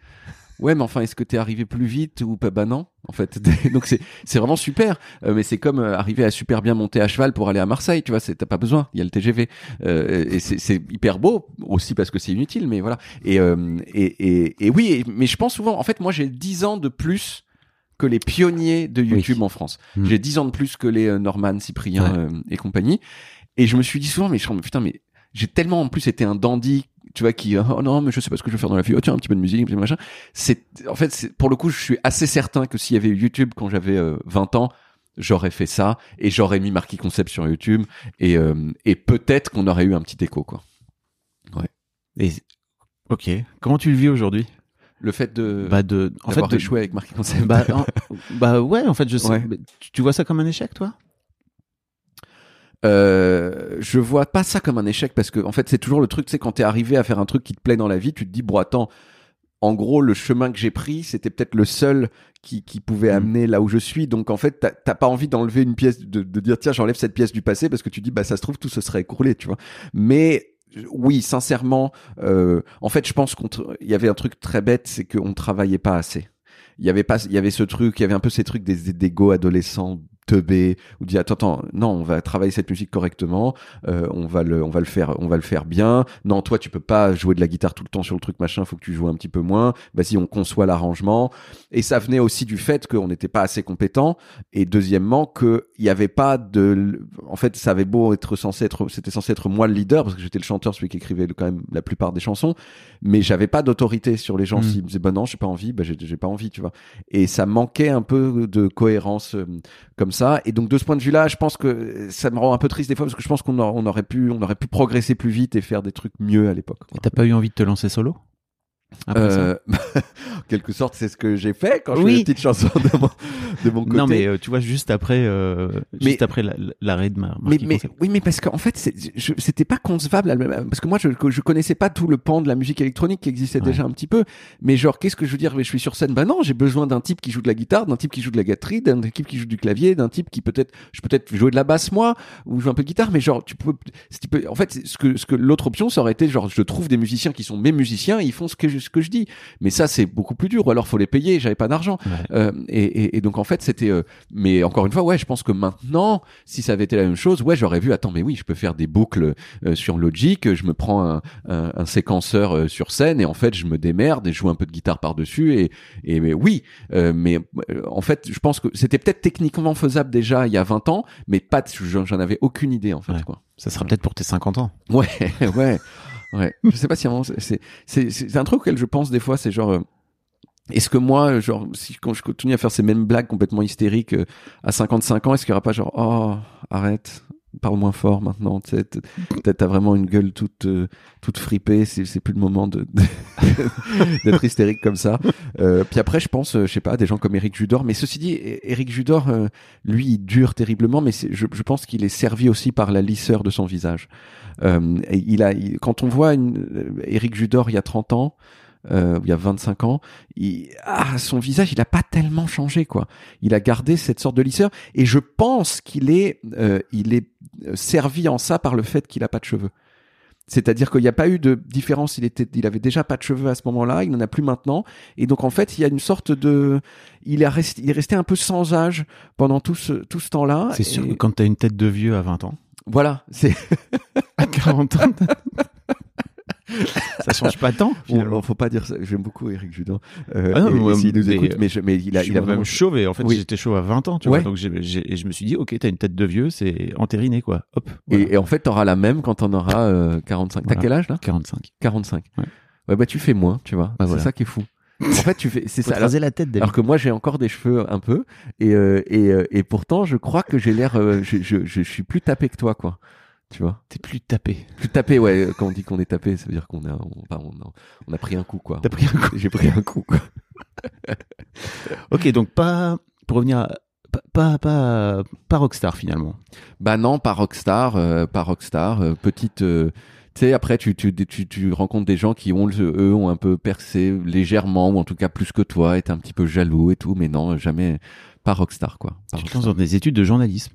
Speaker 3: Ouais, mais enfin, est-ce que t'es arrivé plus vite ou pas? Bah non, en fait. Donc c'est c'est vraiment super. Euh, mais c'est comme euh, arriver à super bien monter à cheval pour aller à Marseille, tu vois. C'est t'as pas besoin. Il y a le TGV Euh, et c'est hyper beau aussi parce que c'est inutile, mais voilà. Et euh, et, et et oui, et- mais je pense souvent. En fait, moi, j'ai 10 ans de plus que les pionniers de YouTube en France.
Speaker 5: Mm.
Speaker 3: J'ai 10 ans de plus que les euh, Norman, Cyprien
Speaker 5: Ouais.
Speaker 3: et compagnie. Et je me suis dit souvent, mais je me putain, mais j'ai tellement en plus été un dandy, tu vois, qui, oh non, mais je sais pas ce que je vais faire dans la vie, oh tiens, un petit peu de musique, un petit peu de machin. C'est, en fait, c'est, pour le coup, je suis assez certain que s'il y avait eu YouTube quand j'avais euh, 20 ans, j'aurais fait ça et j'aurais mis Marquis Concept sur YouTube et, euh, et peut-être qu'on aurait eu un petit écho, quoi.
Speaker 5: Et- ok. Comment tu le vis aujourd'hui?
Speaker 3: Le fait de,
Speaker 5: Bah de en fait de-
Speaker 3: échoué avec Marquis Concept.
Speaker 5: bah, en- bah ouais en fait je sais.
Speaker 3: Ouais.
Speaker 5: tu vois ça comme un échec toi?
Speaker 3: Euh, je vois pas ça comme un échec parce que en fait c'est toujours le truc, sais, quand t'es arrivé à faire un truc qui te plaît dans la vie, tu te dis bon attends, en gros le chemin que j'ai pris c'était peut-être le seul qui, qui pouvait
Speaker 5: Mm.
Speaker 3: amener là où je suis, donc en fait t'as pas envie d'enlever une pièce, de, de dire tiens j'enlève cette pièce du passé parce que tu dis bah ça se trouve tout se serait écroulé, tu vois. Mais oui, sincèrement, euh, en fait je pense qu'il y avait un truc très bête, c'est qu'on travaillait pas assez. Il y avait pas, il y avait ce truc, il y avait un peu ces trucs des d'égo adolescents où dit attends attends non on va travailler cette musique correctement euh, on va le on va le faire on va le faire bien. Non toi tu peux pas jouer de la guitare tout le temps sur le truc machin faut que tu joues un petit peu moins. Vas-y on conçoit l'arrangement. Et ça venait aussi du fait qu'on n'était pas assez compétent et deuxièmement que il y avait pas de en fait ça avait beau être censé être c'était censé être moi le leader parce que j'étais le chanteur celui qui écrivait quand même la plupart des chansons mais j'avais pas d'autorité sur les gens.
Speaker 5: Mm.
Speaker 3: s'ils me disaient bah non j'ai pas envie bah j'ai j'ai pas envie tu vois. Et ça manquait un peu de cohérence euh, comme ça. Et donc de ce point de vue là je pense que ça me rend un peu triste des fois parce que je pense qu'on aurait pu on aurait pu progresser plus vite et faire des trucs mieux à l'époque
Speaker 5: T'as pas eu envie de te lancer solo?
Speaker 3: Euh, en quelque sorte c'est ce que j'ai fait quand je
Speaker 5: Oui.
Speaker 3: fais des petites chansons de mon, de mon côté
Speaker 5: Non mais euh, tu vois juste après euh,
Speaker 3: Mais-
Speaker 5: juste après la- l'arrêt de ma
Speaker 3: mais, mais oui, mais parce qu'en fait, je- c'était pas concevable parce que moi, je, je connaissais pas tout le pan de la musique électronique qui existait
Speaker 5: Ouais.
Speaker 3: déjà un petit peu. Mais genre, qu'est-ce que je veux dire? Mais je suis sur scène. Bah non, j'ai besoin d'un type qui joue de la guitare, d'un type qui joue de la batterie, d'un type qui joue du clavier, d'un type qui peut-être, je peux peut-être jouer de la basse moi ou jouer un peu de guitare. Mais genre, tu peux, si tu peux- en fait, ce que ce que l'autre option, ça aurait été genre, je trouve des musiciens qui sont mes musiciens, et ils font ce que je, ce que je dis. Mais ça, c'est beaucoup plus dur. Ou alors, faut les payer. J'avais pas d'argent.
Speaker 5: Ouais.
Speaker 3: Euh, et, et, et donc en fait c'était euh, mais encore une fois ouais je pense que maintenant si ça avait été la même chose ouais j'aurais vu attends mais oui je peux faire des boucles euh, sur Logic je me prends un, un, un séquenceur sur scène et en fait je me démerde et je joue un peu de guitare par dessus et, et mais oui mais en fait je pense que c'était peut-être techniquement faisable déjà il y a 20 ans mais pas j'en avais aucune idée en fait
Speaker 5: Ouais.
Speaker 3: quoi
Speaker 5: Ça sera peut-être pour tes 50 ans.
Speaker 3: Ouais, ouais, ouais. Je sais pas si c'est c'est un truc auquel je pense des fois, c'est genre. euh, est-ce que moi, genre, si quand je continue à faire ces mêmes blagues complètement hystériques euh, à 55 ans, est-ce qu'il y aura pas genre, oh, arrête, parle moins fort maintenant, tu t'as vraiment une gueule toute euh, toute fripée, c'est c'est plus le moment de de- d'être hystérique comme ça. Euh, puis après, je pense, euh, je sais pas, des gens comme Eric Judor, mais ceci dit, Eric Judor, euh, lui, il dure terriblement, mais je, je pense qu'il est servi aussi par la lisseur de son visage. Euh, il a, il- quand on voit une, Eric Judor il y a 30 ans, euh, il y a 25 ans, il, ah, son visage, il a pas tellement changé, quoi. Il a gardé cette sorte de lisseur, et je pense qu'il est, euh, il est servi en ça par le fait qu'il a pas de cheveux. C'est-à-dire qu'il n'y a pas eu de différence. Il était, il avait déjà pas de cheveux à ce moment-là. Il n'en a plus maintenant. Et donc, en fait, il y a une sorte de, il est resté, il est resté un peu sans âge pendant tout ce, tout ce temps-là.
Speaker 5: C'est sûr que quand t'as une tête de vieux à 20 ans,
Speaker 3: Voilà. C'est,
Speaker 5: à 40 ans, ça change pas tant. Finalement.
Speaker 3: faut pas dire ça. J'aime beaucoup Eric Judin. Euh,
Speaker 5: Ah non,
Speaker 3: et-
Speaker 5: mais
Speaker 3: et
Speaker 5: moi,
Speaker 3: s'il nous écoute,
Speaker 5: euh,
Speaker 3: mais, je- mais il a,
Speaker 5: je suis
Speaker 3: il a
Speaker 5: même
Speaker 3: vraiment.
Speaker 5: et en fait
Speaker 3: Oui.
Speaker 5: j'étais chauve à 20 ans tu
Speaker 3: Ouais.
Speaker 5: vois donc et je me suis dit ok t'as une tête de vieux c'est entériné quoi hop voilà.
Speaker 3: Et, et en fait, t'auras la même quand t'en auras euh, 45. T'as
Speaker 5: Voilà.
Speaker 3: quel âge là?
Speaker 5: 45
Speaker 3: 45.
Speaker 5: Ouais.
Speaker 3: Ouais, bah tu fais moins, tu vois.
Speaker 5: Bah,
Speaker 3: c'est
Speaker 5: voilà.
Speaker 3: ça qui est fou. En fait, tu fais, c'est ça.
Speaker 5: raser la tête David.
Speaker 3: Alors que moi, j'ai encore des cheveux un peu, et euh, et, euh, et pourtant, je crois que j'ai l'air, euh, je, je, je suis plus tapé que toi, quoi. Tu vois.
Speaker 5: T'es plus tapé.
Speaker 3: Plus tapé, ouais. Quand on dit qu'on est tapé, ça veut dire qu'on a, on, enfin, on a, on a pris un coup, quoi.
Speaker 5: T'as pris un coup.
Speaker 3: J'ai pris un coup, quoi.
Speaker 5: Ok, donc pas pour revenir à pas pas pas, pas rockstar finalement.
Speaker 3: Bah non, pas rockstar, euh, pas rockstar. euh, petite, euh, tu sais, après tu, tu tu tu rencontres des gens qui ont eux ont un peu percé légèrement ou en tout cas plus que toi, étaient un petit peu jaloux et tout, mais non, jamais pas rockstar quoi. Pas
Speaker 5: Tu te lances dans des études de journalisme.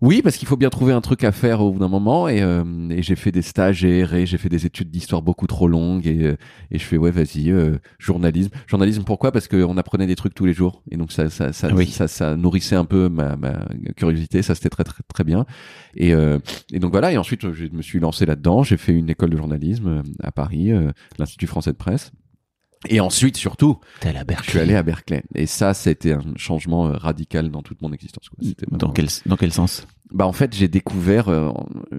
Speaker 3: Oui, parce qu'il faut bien trouver un truc à faire au bout d'un moment. Et, euh, et j'ai fait des stages, j'ai erré, j'ai fait des études d'histoire beaucoup trop longues. Et, euh, et je fais, ouais, vas-y, euh, journalisme. Journalisme, pourquoi? Parce qu'on apprenait des trucs tous les jours. Et donc, ça, ça, ça,
Speaker 5: Oui.
Speaker 3: ça, ça nourrissait un peu ma, ma curiosité. Ça, c'était très, très, très bien. Et, euh, et donc, voilà. Et ensuite, je me suis lancé là-dedans. J'ai fait une école de journalisme à Paris, euh, l'Institut français de presse. Et ensuite, surtout,
Speaker 5: à
Speaker 3: je suis allé à Berkeley. Et ça, c'était un changement euh, radical dans toute mon existence. quoi. C'était
Speaker 5: Dans
Speaker 3: vraiment-
Speaker 5: quel dans quel sens?
Speaker 3: Bah en fait j'ai découvert, euh,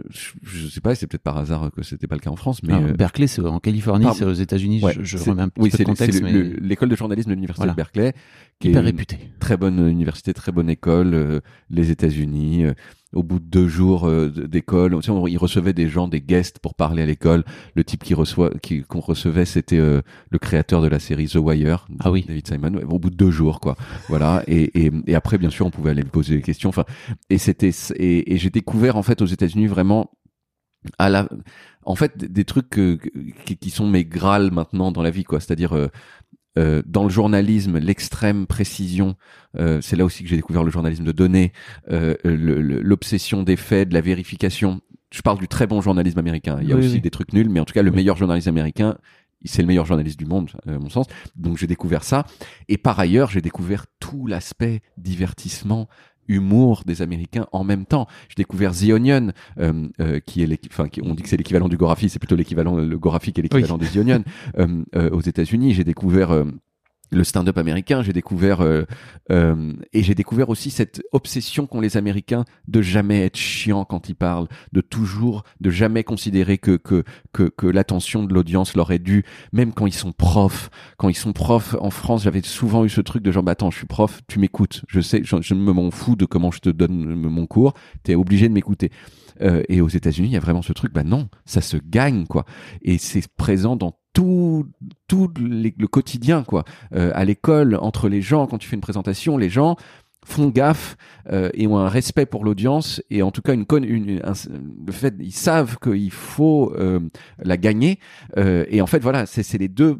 Speaker 3: je, je sais pas, c'est peut-être par hasard que c'était pas le cas en France, mais
Speaker 5: Ah,
Speaker 3: euh,
Speaker 5: Berkeley, c'est en Californie, c'est aux États-Unis.
Speaker 3: ouais,
Speaker 5: je je remets un petit
Speaker 3: oui,
Speaker 5: peu de contexte, mais
Speaker 3: le- l'école de journalisme de l'université
Speaker 5: Voilà.
Speaker 3: de Berkeley, qui
Speaker 5: hyper
Speaker 3: est une
Speaker 5: réputé.
Speaker 3: très bonne université, très bonne école, euh, les États-Unis. euh, au bout de deux jours euh, d'école, tu sais, on- ils recevaient des gens, des guests pour parler à l'école. Le type qui reçoit, qui qu'on recevait, c'était euh, le créateur de la série The Wire,
Speaker 5: Ah oui.
Speaker 3: David Simon. ouais, Au bout de deux jours, quoi. voilà. Et, et, et après, bien sûr, on pouvait aller lui poser des questions. Enfin, et c'était et, et j'ai découvert en fait aux États-Unis vraiment à la en fait des- trucs que- que- qui, sont mes grâles maintenant dans la vie quoi c'est-à-dire euh, euh, dans le journalisme l'extrême précision euh, c'est là aussi que j'ai découvert le journalisme de données l'obsession des faits de la vérification je parle du très bon journalisme américain il y a
Speaker 5: Oui,
Speaker 3: aussi
Speaker 5: oui.
Speaker 3: des trucs nuls mais en tout cas le
Speaker 5: Oui.
Speaker 3: meilleur journaliste américain c'est le meilleur journaliste du monde, à mon sens. Donc j'ai découvert ça. Et par ailleurs, j'ai découvert tout l'aspect divertissement, humour des Américains en même temps. J'ai découvert The Onion, euh, euh, qui est enfin, qui- on dit que c'est l'équivalent du Gorafi, c'est plutôt l'équivalent, le Gorafi qui est l'équivalent de The Onion euh, euh, aux États-Unis. J'ai découvert euh, le stand-up américain, j'ai découvert euh, euh, et j'ai découvert aussi cette obsession qu'ont les Américains de jamais être chiant quand ils parlent, de toujours, de jamais considérer que que que, que l'attention de l'audience leur est due, même quand ils sont profs. Quand ils sont profs en France, j'avais souvent eu ce truc de genre, bah attends, je suis prof, tu m'écoutes, je sais, je, je me m'en fous de comment je te donne mon cours, t'es obligé de m'écouter. Euh, et aux États-Unis, il y a vraiment ce truc, bah non, ça se gagne quoi, et c'est présent dans tout tout le quotidien quoi. Euh, à l'école, entre les gens, quand tu fais une présentation, les gens font gaffe euh, et ont un respect pour l'audience et en tout cas une, une un- le fait ils savent qu'il faut euh, la gagner. Euh, et en fait voilà c'est les deux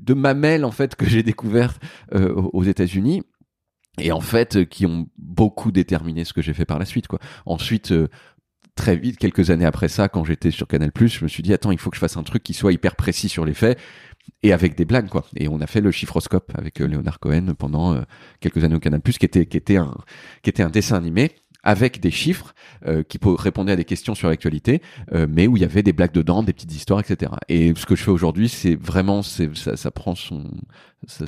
Speaker 3: deux mamelles en fait que j'ai découvertes euh, aux États-Unis et en fait qui ont beaucoup déterminé ce que j'ai fait par la suite quoi. Ensuite euh, très vite quelques années après ça quand j'étais sur Canal+, je me suis dit attends il faut que je fasse un truc qui soit hyper précis sur les faits et avec des blagues quoi. Et on a fait le chiffroscope avec euh, Léonard Cohen pendant euh, quelques années au Canal qui était qui était un qui était un dessin animé avec des chiffres euh, qui po- répondaient à des questions sur l'actualité, euh, mais où il y avait des blagues dedans, des petites histoires, etc. Et ce que je fais aujourd'hui, c'est vraiment, c'est ça, ça prend son,
Speaker 5: C'est-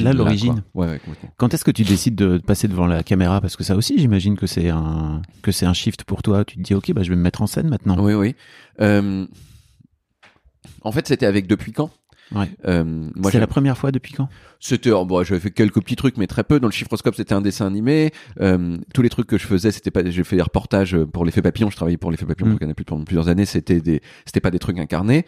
Speaker 5: là l'origine.
Speaker 3: Ouais, ouais.
Speaker 5: Quand est-ce que tu décides de passer devant la caméra? Parce que ça aussi, j'imagine que c'est un que c'est un shift pour toi. Tu te dis, ok, bah je vais me mettre en scène maintenant.
Speaker 3: Oui, oui. Euh, en fait, c'était avec Depuis quand?
Speaker 5: Ouais.
Speaker 3: Euh, moi,
Speaker 5: c'est la première fois depuis quand?
Speaker 3: C'était, oh, bon, j'avais fait quelques petits trucs, mais très peu. Dans le chiffroscope, c'était un dessin animé. Euh, tous les trucs que je faisais, c'était pas, j'ai fait des reportages pour l'effet papillon. Je travaillais pour l'effet papillon
Speaker 5: Mm.
Speaker 3: pour pendant plusieurs années. C'était des, c'était pas des trucs incarnés.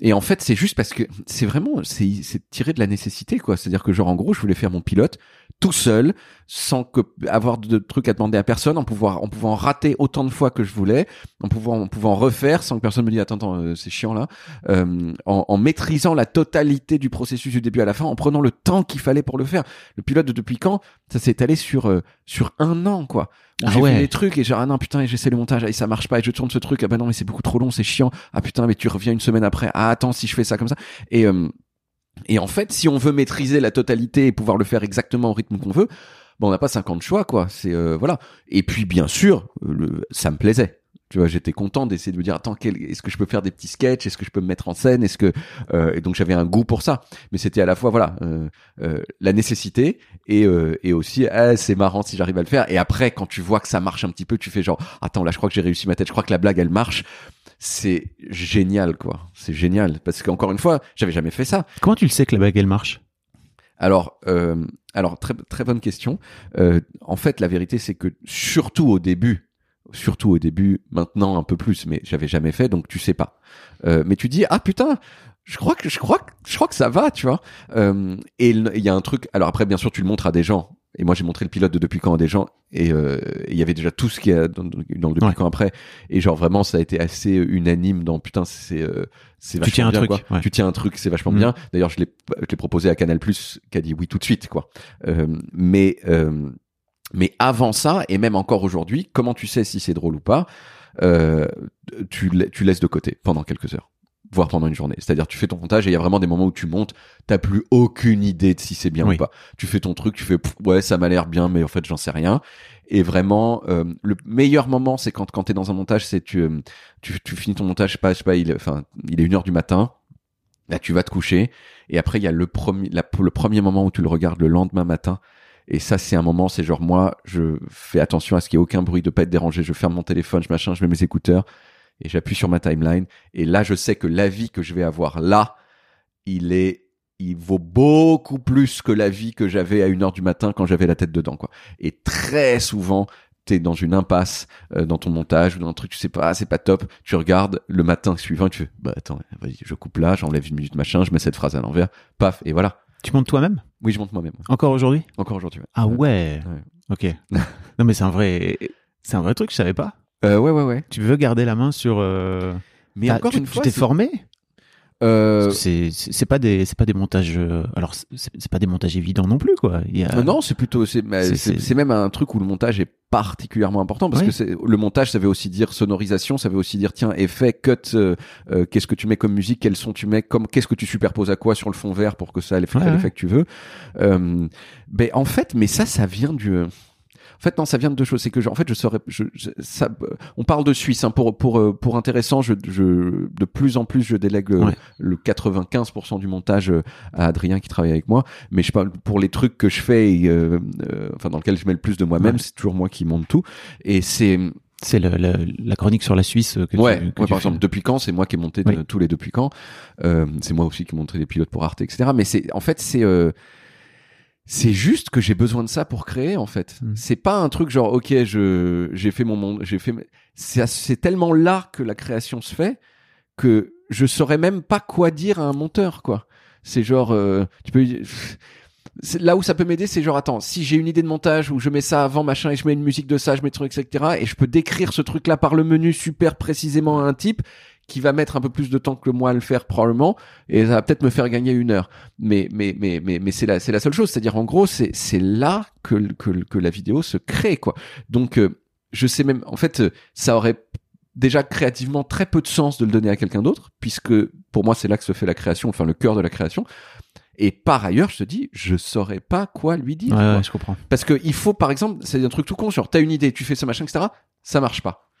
Speaker 3: Et en fait, c'est juste parce que c'est vraiment, c'est, c'est tiré de la nécessité, quoi. C'est-à-dire que genre, en gros, je voulais faire mon pilote tout seul, sans que, avoir de trucs à demander à personne, en pouvoir, en pouvant rater autant de fois que je voulais, en pouvant, en pouvant refaire sans que personne me dise, attends, attends, euh, c'est chiant là, euh, en, en maîtrisant la totalité du processus du début à la fin, en prenant le temps qu'il fallait pour le faire. Le pilote de depuis quand, ça s'est allé sur, euh, sur un an, quoi.
Speaker 5: Ah
Speaker 3: j'ai
Speaker 5: ouais.
Speaker 3: fait des trucs et genre, ah non, putain, et j'essaie le montage, et ça marche pas, et je tourne ce truc, ah bah non, mais c'est beaucoup trop long, c'est chiant, ah putain, mais tu reviens une semaine après, ah attends, si je fais ça comme ça. Et, euh, et en fait, si on veut maîtriser la totalité et pouvoir le faire exactement au rythme qu'on veut, bon, on n'a pas 50 choix, quoi. C'est, euh, voilà. Et puis, bien sûr, ça me plaisait. Tu vois, j'étais content d'essayer de me dire, attends, quel- est-ce que je peux faire des petits sketchs? Est-ce que je peux me mettre en scène? Est-ce que euh, et donc j'avais un goût pour ça. Mais c'était à la fois voilà euh, euh, la nécessité et euh, et aussi ah, c'est marrant si j'arrive à le faire. Et après, quand tu vois que ça marche un petit peu, tu fais genre attends là, je crois que j'ai réussi ma tête. Je crois que la blague elle marche. C'est génial quoi. C'est génial parce qu'encore une fois, j'avais jamais fait ça.
Speaker 5: Comment tu le sais que la bague elle marche?
Speaker 3: Alors, euh, alors très très bonne question. Euh, en fait, la vérité, c'est que surtout au début, surtout au début, maintenant un peu plus, mais j'avais jamais fait, donc tu sais pas. Euh, mais tu dis ah putain, je crois que je crois que je crois que ça va, tu vois. Euh, et il y a un truc. Alors après, bien sûr, tu le montres à des gens. Et moi, j'ai montré le pilote de depuis quand à des gens, et euh, il y avait déjà tout ce qu'il y a dans, dans le depuis
Speaker 5: Ouais.
Speaker 3: quand après. Et genre vraiment, ça a été assez unanime dans putain, c'est euh, c'est vachement
Speaker 5: tiens un
Speaker 3: bien,
Speaker 5: truc,
Speaker 3: quoi.
Speaker 5: ouais.
Speaker 3: Tu tiens un truc, c'est vachement
Speaker 5: Mm.
Speaker 3: bien. D'ailleurs, je l'ai je l'ai proposé à Canal Plus, qui a dit oui tout de suite, quoi. Euh, mais euh, mais avant ça, et même encore aujourd'hui, comment tu sais si c'est drôle ou pas euh, tu, la- tu laisses de côté pendant quelques heures, voire pendant une journée. C'est-à-dire, tu fais ton montage et il y a vraiment des moments où tu montes, t'as plus aucune idée de si c'est bien
Speaker 5: Oui.
Speaker 3: ou pas. Tu fais ton truc, tu fais pff, ouais, ça m'a l'air bien, mais en fait, j'en sais rien. Et vraiment, euh, le meilleur moment, c'est quand quand t'es dans un montage, c'est tu, euh, tu tu finis ton montage, je sais pas, je sais pas, il, enfin, il est une heure du matin. Là, tu vas te coucher. Et après, il y a le premier, la- le premier moment où tu le regardes le lendemain matin. Et ça, c'est un moment, c'est genre moi, je fais attention à ce qu'il n'y ait aucun bruit, de pas être dérangé. Je ferme mon téléphone, je machin, je mets mes écouteurs et j'appuie sur ma timeline. Et là, je sais que l'avis que je vais avoir là, il est, il vaut beaucoup plus que la vie que j'avais à une heure du matin quand j'avais la tête dedans, quoi. Et très souvent, t'es dans une impasse euh, dans ton montage ou dans un truc, tu sais pas, c'est pas top. Tu regardes le matin suivant, tu fais, bah attends, vas-y, je coupe là, j'enlève une minute machin, je mets cette phrase à l'envers, paf, et voilà.
Speaker 5: Tu montes toi-même?
Speaker 3: Oui, je monte moi-même.
Speaker 5: Encore aujourd'hui?
Speaker 3: Encore aujourd'hui. ouais.
Speaker 5: Ah ouais. Ok. non mais c'est un vrai, c'est un vrai truc. Je savais pas.
Speaker 3: Euh, ouais, ouais, ouais.
Speaker 5: Tu veux garder la main sur. euh,
Speaker 3: Mais encore
Speaker 5: tu,
Speaker 3: une
Speaker 5: tu
Speaker 3: fois,
Speaker 5: t'es
Speaker 3: c'est-
Speaker 5: formé?
Speaker 3: Euh,
Speaker 5: C'est pas des c'est pas des montages. euh, alors c'est pas des montages évidents non plus quoi. Il y a...
Speaker 3: Euh, non, c'est plutôt c'est-
Speaker 5: c'est
Speaker 3: même un truc où le montage est particulièrement important parce
Speaker 5: Oui.
Speaker 3: que c'est le montage ça veut aussi dire sonorisation, ça veut aussi dire tiens effet cut euh, euh, qu'est-ce que tu mets comme musique, quels sons tu mets comme qu'est-ce que tu superposes à quoi sur le fond vert pour que ça ait l'effet
Speaker 5: Ouais,
Speaker 3: l'effet
Speaker 5: ouais.
Speaker 3: que tu veux. Euh, ben en fait mais ça ça vient du euh, en fait, non, ça vient de deux choses. C'est que, je- en fait, je saurais, je, je- ça, euh, on parle de Suisse, hein, pour, pour, euh, pour intéressant, je, je, de plus en plus, je délègue euh,
Speaker 5: Ouais.
Speaker 3: le 95% du montage à Adrien qui travaille avec moi. Mais je parle pour les trucs que je fais, et, euh, euh, enfin, dans lesquels je mets le plus de moi-même,
Speaker 5: Ouais.
Speaker 3: c'est toujours moi qui monte tout. Et c'est,
Speaker 5: C'est la chronique sur la Suisse que
Speaker 3: ouais,
Speaker 5: tu, que
Speaker 3: ouais,
Speaker 5: tu
Speaker 3: par
Speaker 5: fais.
Speaker 3: exemple, depuis quand, c'est moi qui ai monté de- tous les depuis quand. Euh, c'est moi aussi qui ai monté les pilotes pour Arte, etc. Mais c'est, en fait, c'est, euh, c'est juste que j'ai besoin de ça pour créer, en fait.
Speaker 5: Mm.
Speaker 3: C'est pas un truc genre, ok, je, j'ai fait mon monde, j'ai fait, c'est, tellement là que la création se fait que je saurais même pas quoi dire à un monteur, quoi. C'est genre, euh, tu peux, là où ça peut m'aider, c'est genre attends, si j'ai une idée de montage où je mets ça avant machin et je mets une musique de ça, je mets des trucs etc. Et je peux décrire ce truc-là par le menu super précisément à un type qui va mettre un peu plus de temps que moi à le faire probablement et ça va peut-être me faire gagner une heure. Mais mais mais mais mais c'est la c'est la seule chose, c'est-à-dire en gros c'est c'est là que que que la vidéo se crée quoi. Donc euh, je sais même en fait euh, ça aurait déjà créativement très peu de sens de le donner à quelqu'un d'autre puisque pour moi c'est là que se fait la création, enfin le cœur de la création. Et par ailleurs, je te dis, je saurais pas quoi lui dire.
Speaker 5: Ouais,
Speaker 3: quoi.
Speaker 5: ouais, je comprends.
Speaker 3: Parce que il faut, par exemple, c'est un truc tout con, genre, t'as une idée, tu fais ce machin, etc. Ça marche pas.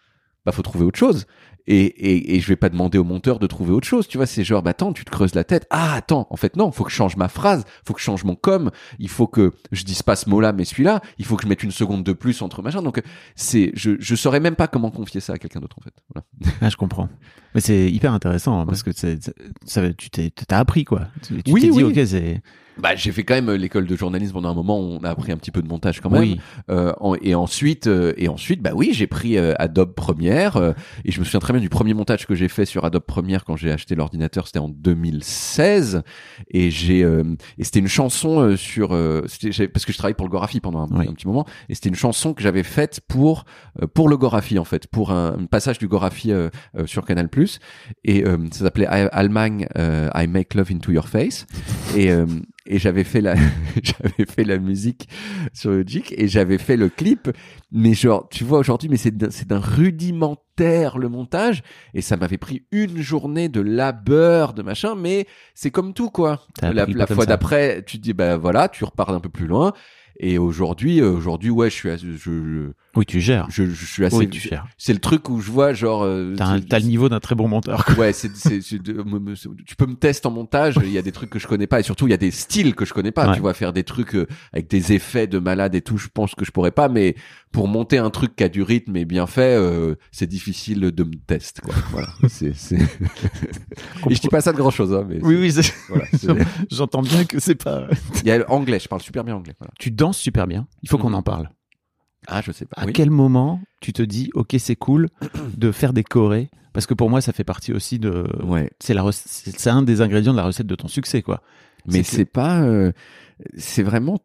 Speaker 3: Bah, faut trouver autre chose. Et, et, et je vais pas demander au monteur de trouver autre chose. Tu vois, c'est genre, bah, attends, tu te creuses la tête. Ah, attends, en fait, non, faut que je change ma phrase. Faut que je change mon com. Il faut que je dise pas ce mot-là, mais celui-là. Il faut que je mette une seconde de plus entre machin. Donc, c'est, je, je saurais même pas comment confier ça à quelqu'un d'autre, en fait. Voilà.
Speaker 5: Ah, je comprends. Mais c'est hyper intéressant hein, parce que c'est, c'est- ça, tu t'es, t'as appris quoi. Tu, tu
Speaker 3: Oui,
Speaker 5: t'es dit,
Speaker 3: oui.
Speaker 5: ok, c'est.
Speaker 3: Bah, j'ai fait quand même l'école de journalisme pendant un moment. où On a appris un petit peu de montage quand même.
Speaker 5: Oui.
Speaker 3: Euh, en- et ensuite, euh, et ensuite, bah oui, j'ai pris euh, Adobe Premiere euh, et je me souviens très bien du premier montage que j'ai fait sur Adobe Premiere quand j'ai acheté l'ordinateur. C'était en 2016 et j'ai euh, et c'était une chanson euh, sur euh, parce que je travaillais pour le Gorafi pendant un,
Speaker 5: Oui.
Speaker 3: un petit moment et c'était une chanson que j'avais faite pour euh, pour le Gorafi en fait pour un, un passage du Gorafi euh, euh, sur Canal Plus et euh, ça s'appelait I- Allemagne euh, I Make Love Into Your Face et euh, et j'avais fait la j'avais fait la musique sur Logic et j'avais fait le clip. Mais genre tu vois aujourd'hui mais c'est c'est d'un rudimentaire le montage. Et ça m'avait pris une journée de labeur de machin mais c'est comme tout quoi. La, fois d'après tu te dis bah voilà tu repars d'un peu plus loin et aujourd'hui euh, aujourd'hui ouais je suis assez- je, je,
Speaker 5: Oui, tu gères.
Speaker 3: je, je suis assez
Speaker 5: oui, tu gères.
Speaker 3: c'est le truc où je vois genre euh,
Speaker 5: T'as, le niveau d'un très bon monteur. quoi.
Speaker 3: Ouais, c'est, tu peux me tester en montage. Il y a des trucs que je connais pas et surtout il y a des styles que je connais pas.
Speaker 5: Ouais.
Speaker 3: Tu vois, faire des trucs euh, avec des effets de malade et tout, je pense que je pourrais pas. Mais pour monter un truc qui a du rythme et bien fait, euh, c'est difficile de me tester. Quoi. Voilà. C'est, c'est... et je dis pas ça de grand chose, hein, mais
Speaker 5: Oui, oui, c'est-
Speaker 3: voilà, c'est-
Speaker 5: j'entends bien que c'est pas.
Speaker 3: il y a l'anglais. Je parle super bien anglais. Voilà.
Speaker 5: Tu danses super bien. Il faut qu'on
Speaker 3: Mhm.
Speaker 5: en parle.
Speaker 3: Ah, je sais pas.
Speaker 5: À
Speaker 3: oui.
Speaker 5: quel moment tu te dis, ok, c'est cool de faire des chorés? Parce que pour moi, ça fait partie aussi de.
Speaker 3: Ouais.
Speaker 5: C'est la rec- c'est un des ingrédients de la recette de ton succès, quoi.
Speaker 3: Mais
Speaker 5: C'est
Speaker 3: c'est pas. euh, c'est vraiment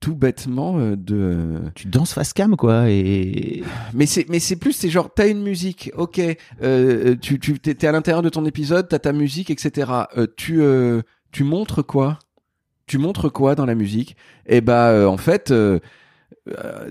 Speaker 3: tout bêtement euh, de.
Speaker 5: Tu danses face cam, quoi, et
Speaker 3: Mais c'est mais c'est plus c'est genre t'as une musique, ok, euh, tu tu t'es à l'intérieur de ton épisode, t'as ta musique, etc. Euh, tu euh, tu montres quoi? Tu montres quoi dans la musique? Eh bah euh, en fait. euh, euh,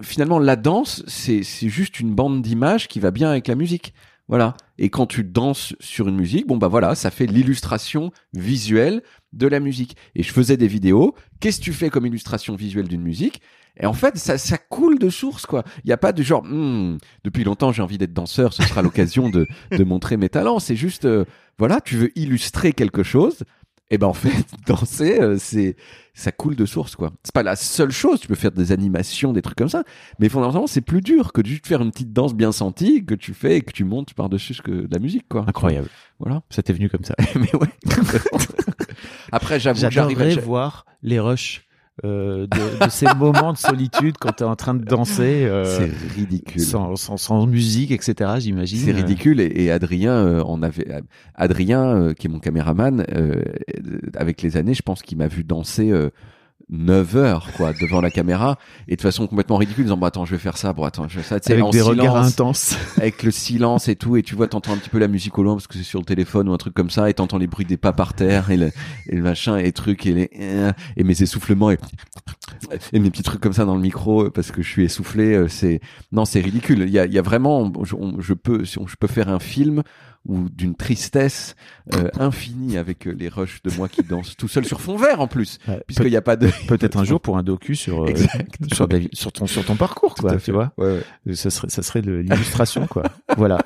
Speaker 3: finalement, la danse, c'est c'est juste une bande d'images qui va bien avec la musique. Voilà. Et quand tu danses sur une musique, bon bah voilà, ça fait l'illustration visuelle de la musique. Et je faisais des vidéos. Qu'est-ce que tu fais comme illustration visuelle d'une musique? Et en fait, ça, ça coule de source, quoi. Il n'y a pas de genre, Hmm, depuis longtemps j'ai envie d'être danseur, ce sera l'occasion de, de montrer mes talents. C'est juste, euh, voilà, tu veux illustrer quelque chose. Et ben en fait, danser, euh, c'est ça coule de source, quoi. C'est pas la seule chose. Tu peux faire des animations, des trucs comme ça, mais fondamentalement, c'est plus dur que de juste faire une petite danse bien sentie que tu fais et que tu montes par dessus ce que de la musique, quoi.
Speaker 5: incroyable.
Speaker 3: Voilà.
Speaker 5: Ça t'est venu comme ça.
Speaker 3: mais ouais. Après, j'avoue,
Speaker 5: voir les rushs euh, de, de ces moments de solitude quand t'es en train de danser. euh,
Speaker 3: C'est ridicule.
Speaker 5: sans, sans, sans musique, etc. J'imagine.
Speaker 3: C'est ridicule et, et Adrien euh, en avait Adrien euh, qui est mon caméraman euh, avec les années je pense qu'il m'a vu danser euh, 9 heures quoi devant la caméra et de façon complètement ridicule en disant bon attends je vais faire ça bon attends je vais faire ça
Speaker 5: Avec
Speaker 3: en
Speaker 5: des regards
Speaker 3: silence,
Speaker 5: intenses.
Speaker 3: avec le silence et tout et tu vois t'entends un petit peu la musique au loin parce que c'est sur le téléphone ou un truc comme ça et t'entends les bruits des pas par terre et le, et le machin et trucs et les et mes essoufflements et, et mes petits trucs comme ça dans le micro parce que je suis essoufflé euh, c'est non c'est ridicule il y a, il y a vraiment je, on- je peux je peux faire un film ou d'une tristesse euh, infinie avec euh, les rushs de moi qui danse tout seul sur fond vert en plus
Speaker 5: Ouais,
Speaker 3: puisqu'il n'y a pas de
Speaker 5: Peut-être un jour pour un docu sur, euh, sur, David- sur, ton, sur ton parcours, quoi, tu
Speaker 3: fait.
Speaker 5: vois.
Speaker 3: Ouais, ouais.
Speaker 5: Ça serait, ça serait de l'illustration, quoi. voilà.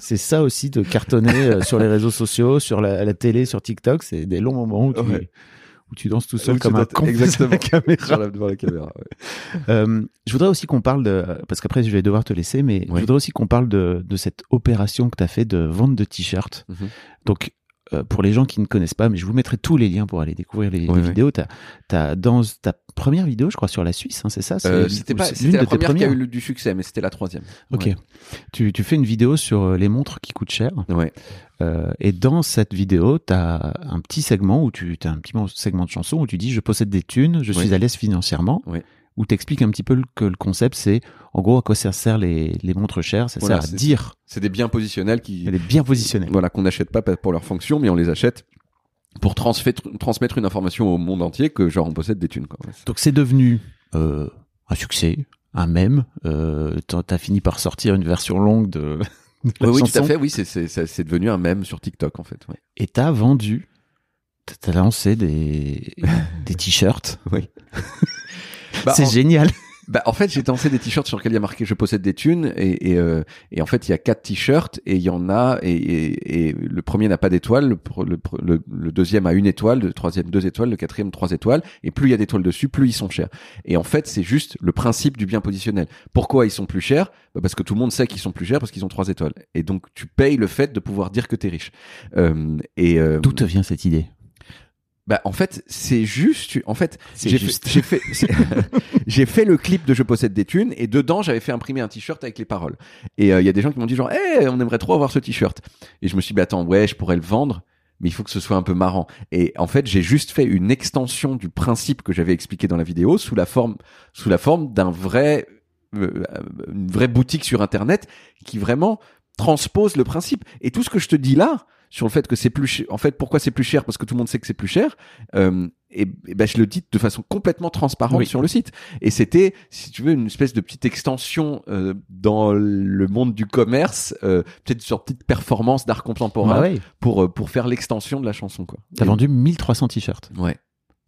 Speaker 5: C'est ça aussi de cartonner euh, sur les réseaux sociaux, sur la, la télé, sur TikTok. C'est des longs moments où tu. Où tu danses tout seul comme un con
Speaker 3: exactement.
Speaker 5: la caméra.
Speaker 3: Devant la caméra ouais.
Speaker 5: Euh, je voudrais aussi qu'on parle de, parce qu'après je vais devoir te laisser, mais je voudrais aussi qu'on parle de, de cette opération que tu as fait de vente de t-shirts.
Speaker 3: Mhm.
Speaker 5: Donc, euh, pour les gens qui ne connaissent pas, mais je vous mettrai tous les liens pour aller découvrir les,
Speaker 3: Oui,
Speaker 5: les
Speaker 3: oui.
Speaker 5: vidéos. Dans ta première vidéo, je crois, sur la Suisse, hein, c'est ça
Speaker 3: Euh, c'était pas
Speaker 5: l'une
Speaker 3: la
Speaker 5: de
Speaker 3: première qui a eu le- du succès mais c'était la troisième
Speaker 5: Ok.
Speaker 3: Ouais.
Speaker 5: Tu, tu fais une vidéo sur euh, les montres qui coûtent cher.
Speaker 3: ouais
Speaker 5: Euh, et dans cette vidéo, tu as un petit segment où tu as un petit segment de chanson où tu dis je possède des thunes, je
Speaker 3: Oui.
Speaker 5: suis à l'aise financièrement.
Speaker 3: Oui.
Speaker 5: Où tu expliques un petit peu le- que le concept, c'est en gros à quoi ça sert les, les montres chères. Ça
Speaker 3: Voilà,
Speaker 5: sert à dire
Speaker 3: c'est des biens positionnels qui
Speaker 5: qu'elle est bien positionnée.
Speaker 3: voilà qu'on n'achète pas pour leur fonction mais on les achète pour transmettre une information au monde entier que genre on possède des thunes quoi.
Speaker 5: Donc c'est devenu euh, un succès, un mème. Euh, t'as fini par sortir une version longue de, de la
Speaker 3: Oui, oui, tout à fait. Oui, c'est devenu un mème sur TikTok en fait. Ouais.
Speaker 5: Et t'as vendu, t'as- t'as lancé des, des t-shirts.
Speaker 3: Oui. Bah,
Speaker 5: c'est
Speaker 3: en-
Speaker 5: génial.
Speaker 3: Bah, en fait, j'ai lancé des t-shirts sur lesquels il y a marqué "Je possède des thunes" et et, euh, et en fait, il y a quatre t-shirts et il y en a et, et, et le premier n'a pas d'étoile, le, le, le, le deuxième a une étoile, le troisième deux étoiles, le quatrième trois étoiles et plus il y a d'étoiles dessus, plus ils sont chers. Et en fait, c'est juste le principe du bien positionnel. Pourquoi ils sont plus chers? Bah Parce que tout le monde sait qu'ils sont plus chers parce qu'ils ont trois étoiles. Et donc, tu payes le fait de pouvoir dire que t'es riche. Euh, et euh,
Speaker 5: D'où te vient cette idée?
Speaker 3: Bah en fait c'est juste en fait j'ai fait j'ai fait c'est- j'ai fait le clip de je possède des thunes et dedans j'avais fait imprimer un t-shirt avec les paroles. Et euh, il y a des gens qui m'ont dit genre eh on aimerait trop avoir ce t-shirt. Et je me suis dit bah attends ouais je pourrais le vendre mais il faut que ce soit un peu marrant. Et en fait j'ai juste fait une extension du principe que j'avais expliqué dans la vidéo sous la forme sous la forme d'un vrai euh, une vraie boutique sur internet qui vraiment transpose le principe. Et tout ce que je te dis là sur le fait que c'est plus cher. En fait, pourquoi c'est plus cher? Parce que tout le monde sait que c'est plus cher. Euh, et, et ben, je le dis de façon complètement transparente
Speaker 5: Oui.
Speaker 3: sur le site. Et c'était, si tu veux, une espèce de petite extension euh, dans le monde du commerce, euh, peut-être sur petite performance d'art contemporain
Speaker 5: Bah ouais.
Speaker 3: pour pour faire l'extension de la chanson, quoi.
Speaker 5: T'as
Speaker 3: Et-
Speaker 5: vendu 1300 t-shirts.
Speaker 3: Ouais.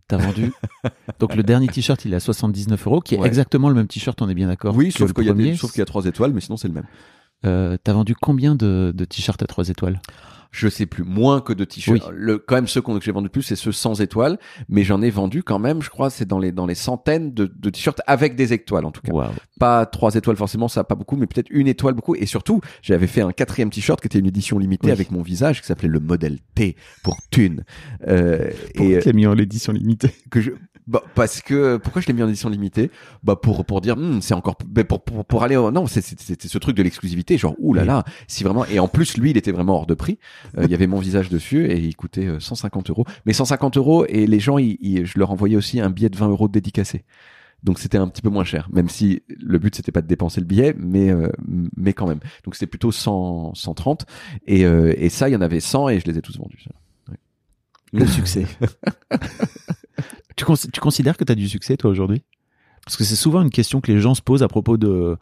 Speaker 5: T'as vendu. Donc le dernier t-shirt, il est à 79 euros, qui est
Speaker 3: Ouais.
Speaker 5: exactement le même t-shirt, on est bien d'accord.
Speaker 3: Oui,
Speaker 5: que
Speaker 3: sauf qu'il y a des-
Speaker 5: premier.
Speaker 3: sauf qu'il y a trois étoiles, mais sinon c'est le même.
Speaker 5: Euh, T'as vendu combien de, de t-shirts à 3 étoiles?
Speaker 3: Je sais plus, moins que de t-shirts.
Speaker 5: Oui.
Speaker 3: Le, quand même, ceux que j'ai vendu le plus, c'est ceux sans étoiles, mais j'en ai vendu quand même, je crois, c'est dans les dans les centaines de, de t-shirts avec des étoiles en tout cas.
Speaker 5: Waouh.
Speaker 3: Pas trois étoiles forcément, ça pas beaucoup, mais peut-être une étoile beaucoup. Et surtout, j'avais fait un quatrième t-shirt qui était une édition limitée
Speaker 5: Oui.
Speaker 3: avec mon visage qui s'appelait le modèle T pour Thune. Euh,
Speaker 5: Pourquoi
Speaker 3: et
Speaker 5: tu l'as mis en l'édition limitée
Speaker 3: que je Bah, parce que pourquoi je l'ai mis en édition limitée? Bah pour pour dire hmm, c'est encore pour, pour pour aller au- non c'est c'est- c'était ce truc de l'exclusivité genre ouh là là si vraiment et en plus lui il était vraiment hors de prix. Euh, il y avait mon visage dessus et il coûtait euh, 150 euros. Mais 150 euros et les gens ils, ils- je leur envoyais aussi un billet de 20 euros dédicacé. Donc c'était un petit peu moins cher même si le but c'était pas de dépenser le billet mais euh, mais quand même. Donc c'était plutôt 100 130 et euh, et ça il y en avait 100 et je les ai tous vendus
Speaker 5: Le succès. tu, cons- tu considères que tu as du succès, toi, aujourd'hui? Parce que c'est souvent une question que les gens se posent à propos de,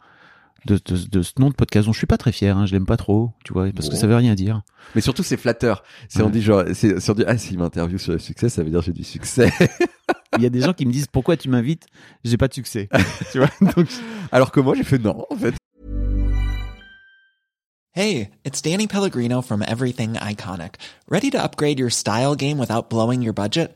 Speaker 5: de, de, de ce nom de podcast dont je suis pas très fier, hein, je l'aime pas trop, tu vois, parce que ça veut rien dire.
Speaker 3: Mais surtout, c'est flatteur. C'est on
Speaker 5: Ouais.
Speaker 3: dit genre, c'est ah s'il m'interviewe sur le succès, ça veut dire j'ai du succès.
Speaker 5: Il y a des gens qui me disent pourquoi tu m'invites, j'ai pas de succès. tu vois Donc,
Speaker 3: Alors que moi j'ai fait non en fait.
Speaker 7: Hey, it's Danny Pellegrino from Everything Iconic. Ready to upgrade your style game without blowing your budget?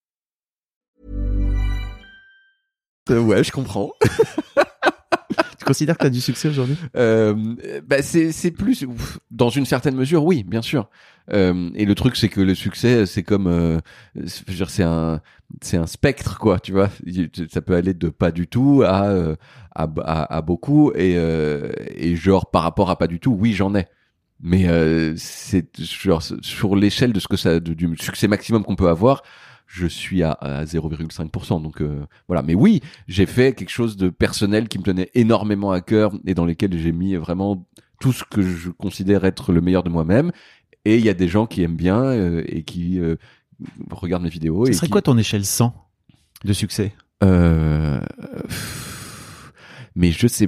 Speaker 3: Euh, ouais, je comprends.
Speaker 5: tu considères que tu as du succès aujourd'hui?
Speaker 3: Euh, bah c'est c'est plus ouf, dans une certaine mesure, oui, bien sûr. Euh, et le truc c'est que le succès c'est comme, euh, c'est- un c'est un spectre quoi, tu vois. Ça peut aller de pas du tout à euh, à, à, à beaucoup et euh, et genre par rapport à pas du tout, oui j'en ai. Mais euh, c'est genre sur l'échelle de ce que ça de- du succès maximum qu'on peut avoir, je suis à, à 0,5%. Donc euh, voilà. Mais oui, j'ai fait quelque chose de personnel qui me tenait énormément à cœur et dans lesquels j'ai mis vraiment tout ce que je considère être le meilleur de moi-même. Et il y a des gens qui aiment bien euh, et qui euh, regardent mes vidéos.
Speaker 5: Ce
Speaker 3: et
Speaker 5: serait
Speaker 3: qui-
Speaker 5: quoi ton échelle 100 de succès?
Speaker 3: Euh, mais je sais,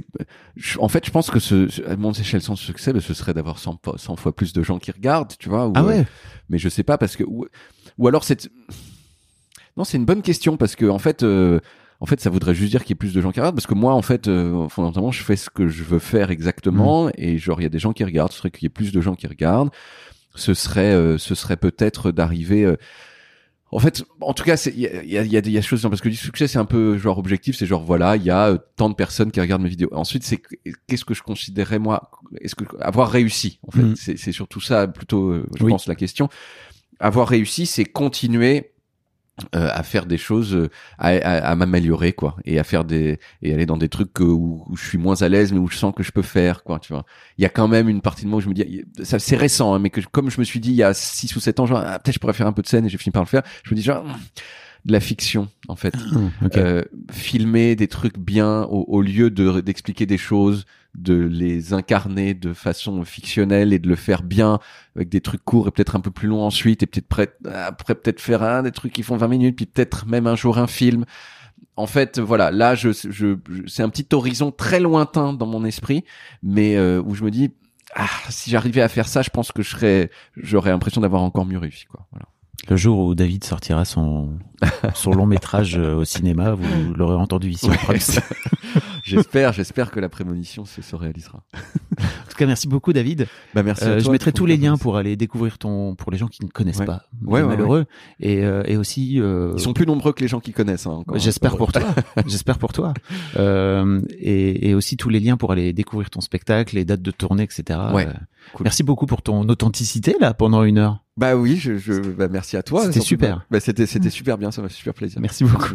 Speaker 3: je- en fait, je pense que ce, à mon échelle sans succès, bah, ce serait d'avoir 100, fois- 100 fois plus de gens qui regardent, tu vois. ou,
Speaker 5: Ah
Speaker 3: euh,
Speaker 5: ouais
Speaker 3: mais je sais pas parce que ou, ou alors c'est non, c'est une bonne question parce que en fait, euh, en fait, ça voudrait juste dire qu'il y ait plus de gens qui regardent parce que moi, en fait, euh, fondamentalement, je fais ce que je veux faire exactement et genre il y a des gens qui regardent. Ce serait qu'il y ait plus de gens qui regardent. Ce serait, euh, ce serait peut-être d'arriver. euh, en fait, en tout cas, il y a, y, a, y a y a choses parce que du succès, c'est un peu genre objectif, c'est genre voilà, il y a euh, tant de personnes qui regardent mes vidéos. Ensuite, c'est que- qu'est-ce que je considérais moi, est-ce que avoir réussi en fait,
Speaker 5: Mhm.
Speaker 3: c'est c'est surtout ça plutôt, euh, je
Speaker 5: Oui.
Speaker 3: pense la question. Avoir réussi, c'est continuer euh, à faire des choses, euh, à, à, à m'améliorer quoi, et à faire des et aller dans des trucs où, où je suis moins à l'aise, mais où je sens que je peux faire quoi, tu vois. Il y a quand même une partie de moi où je me dis, ça c'est récent, hein, mais que comme je me suis dit il y a 6 ou 7 ans, genre ah, peut-être je pourrais faire un peu de scène et j'ai fini par le faire. Je me dis genre de la fiction en fait.
Speaker 5: Ok.
Speaker 3: Euh, filmer des trucs bien au, au lieu de d'expliquer des choses, de les incarner de façon fictionnelle et de le faire bien avec des trucs courts et peut-être un peu plus longs ensuite et peut-être prêt- après peut-être faire un des trucs qui font 20 minutes puis peut-être même un jour un film. En fait, voilà, là je, je, je- c'est un petit horizon très lointain dans mon esprit, mais euh, où je me dis ah, si j'arrivais à faire ça, je pense que je serais j'aurais l'impression d'avoir encore mieux réussi quoi. Voilà.
Speaker 5: Le jour où David sortira son, son long métrage euh, au cinéma, vous l'aurez entendu ici. en
Speaker 3: Ouais. j'espère, j'espère que la prémonition se, se réalisera.
Speaker 5: En tout cas, merci beaucoup David.
Speaker 3: Bah merci. à
Speaker 5: Euh, je
Speaker 3: toi
Speaker 5: mettrai
Speaker 3: pour
Speaker 5: tous les liens pour aller découvrir ton, pour les gens qui ne connaissent
Speaker 3: Ouais.
Speaker 5: pas,
Speaker 3: Ouais, ouais,
Speaker 5: malheureux, et, euh, et aussi. euh,
Speaker 3: Ils sont plus nombreux que les gens qui connaissent. Hein, encore.
Speaker 5: J'espère pour toi. J'espère pour toi. Euh, et, et aussi tous les liens pour aller découvrir ton spectacle, les dates de tournée, etc.
Speaker 3: Ouais,
Speaker 5: Euh,
Speaker 3: cool.
Speaker 5: Merci beaucoup pour ton authenticité là pendant une heure.
Speaker 3: Bah oui, je, je bah merci à toi.
Speaker 5: C'était super.
Speaker 3: Bah c'était c'était super bien, ça m'a fait super plaisir.
Speaker 5: Merci beaucoup.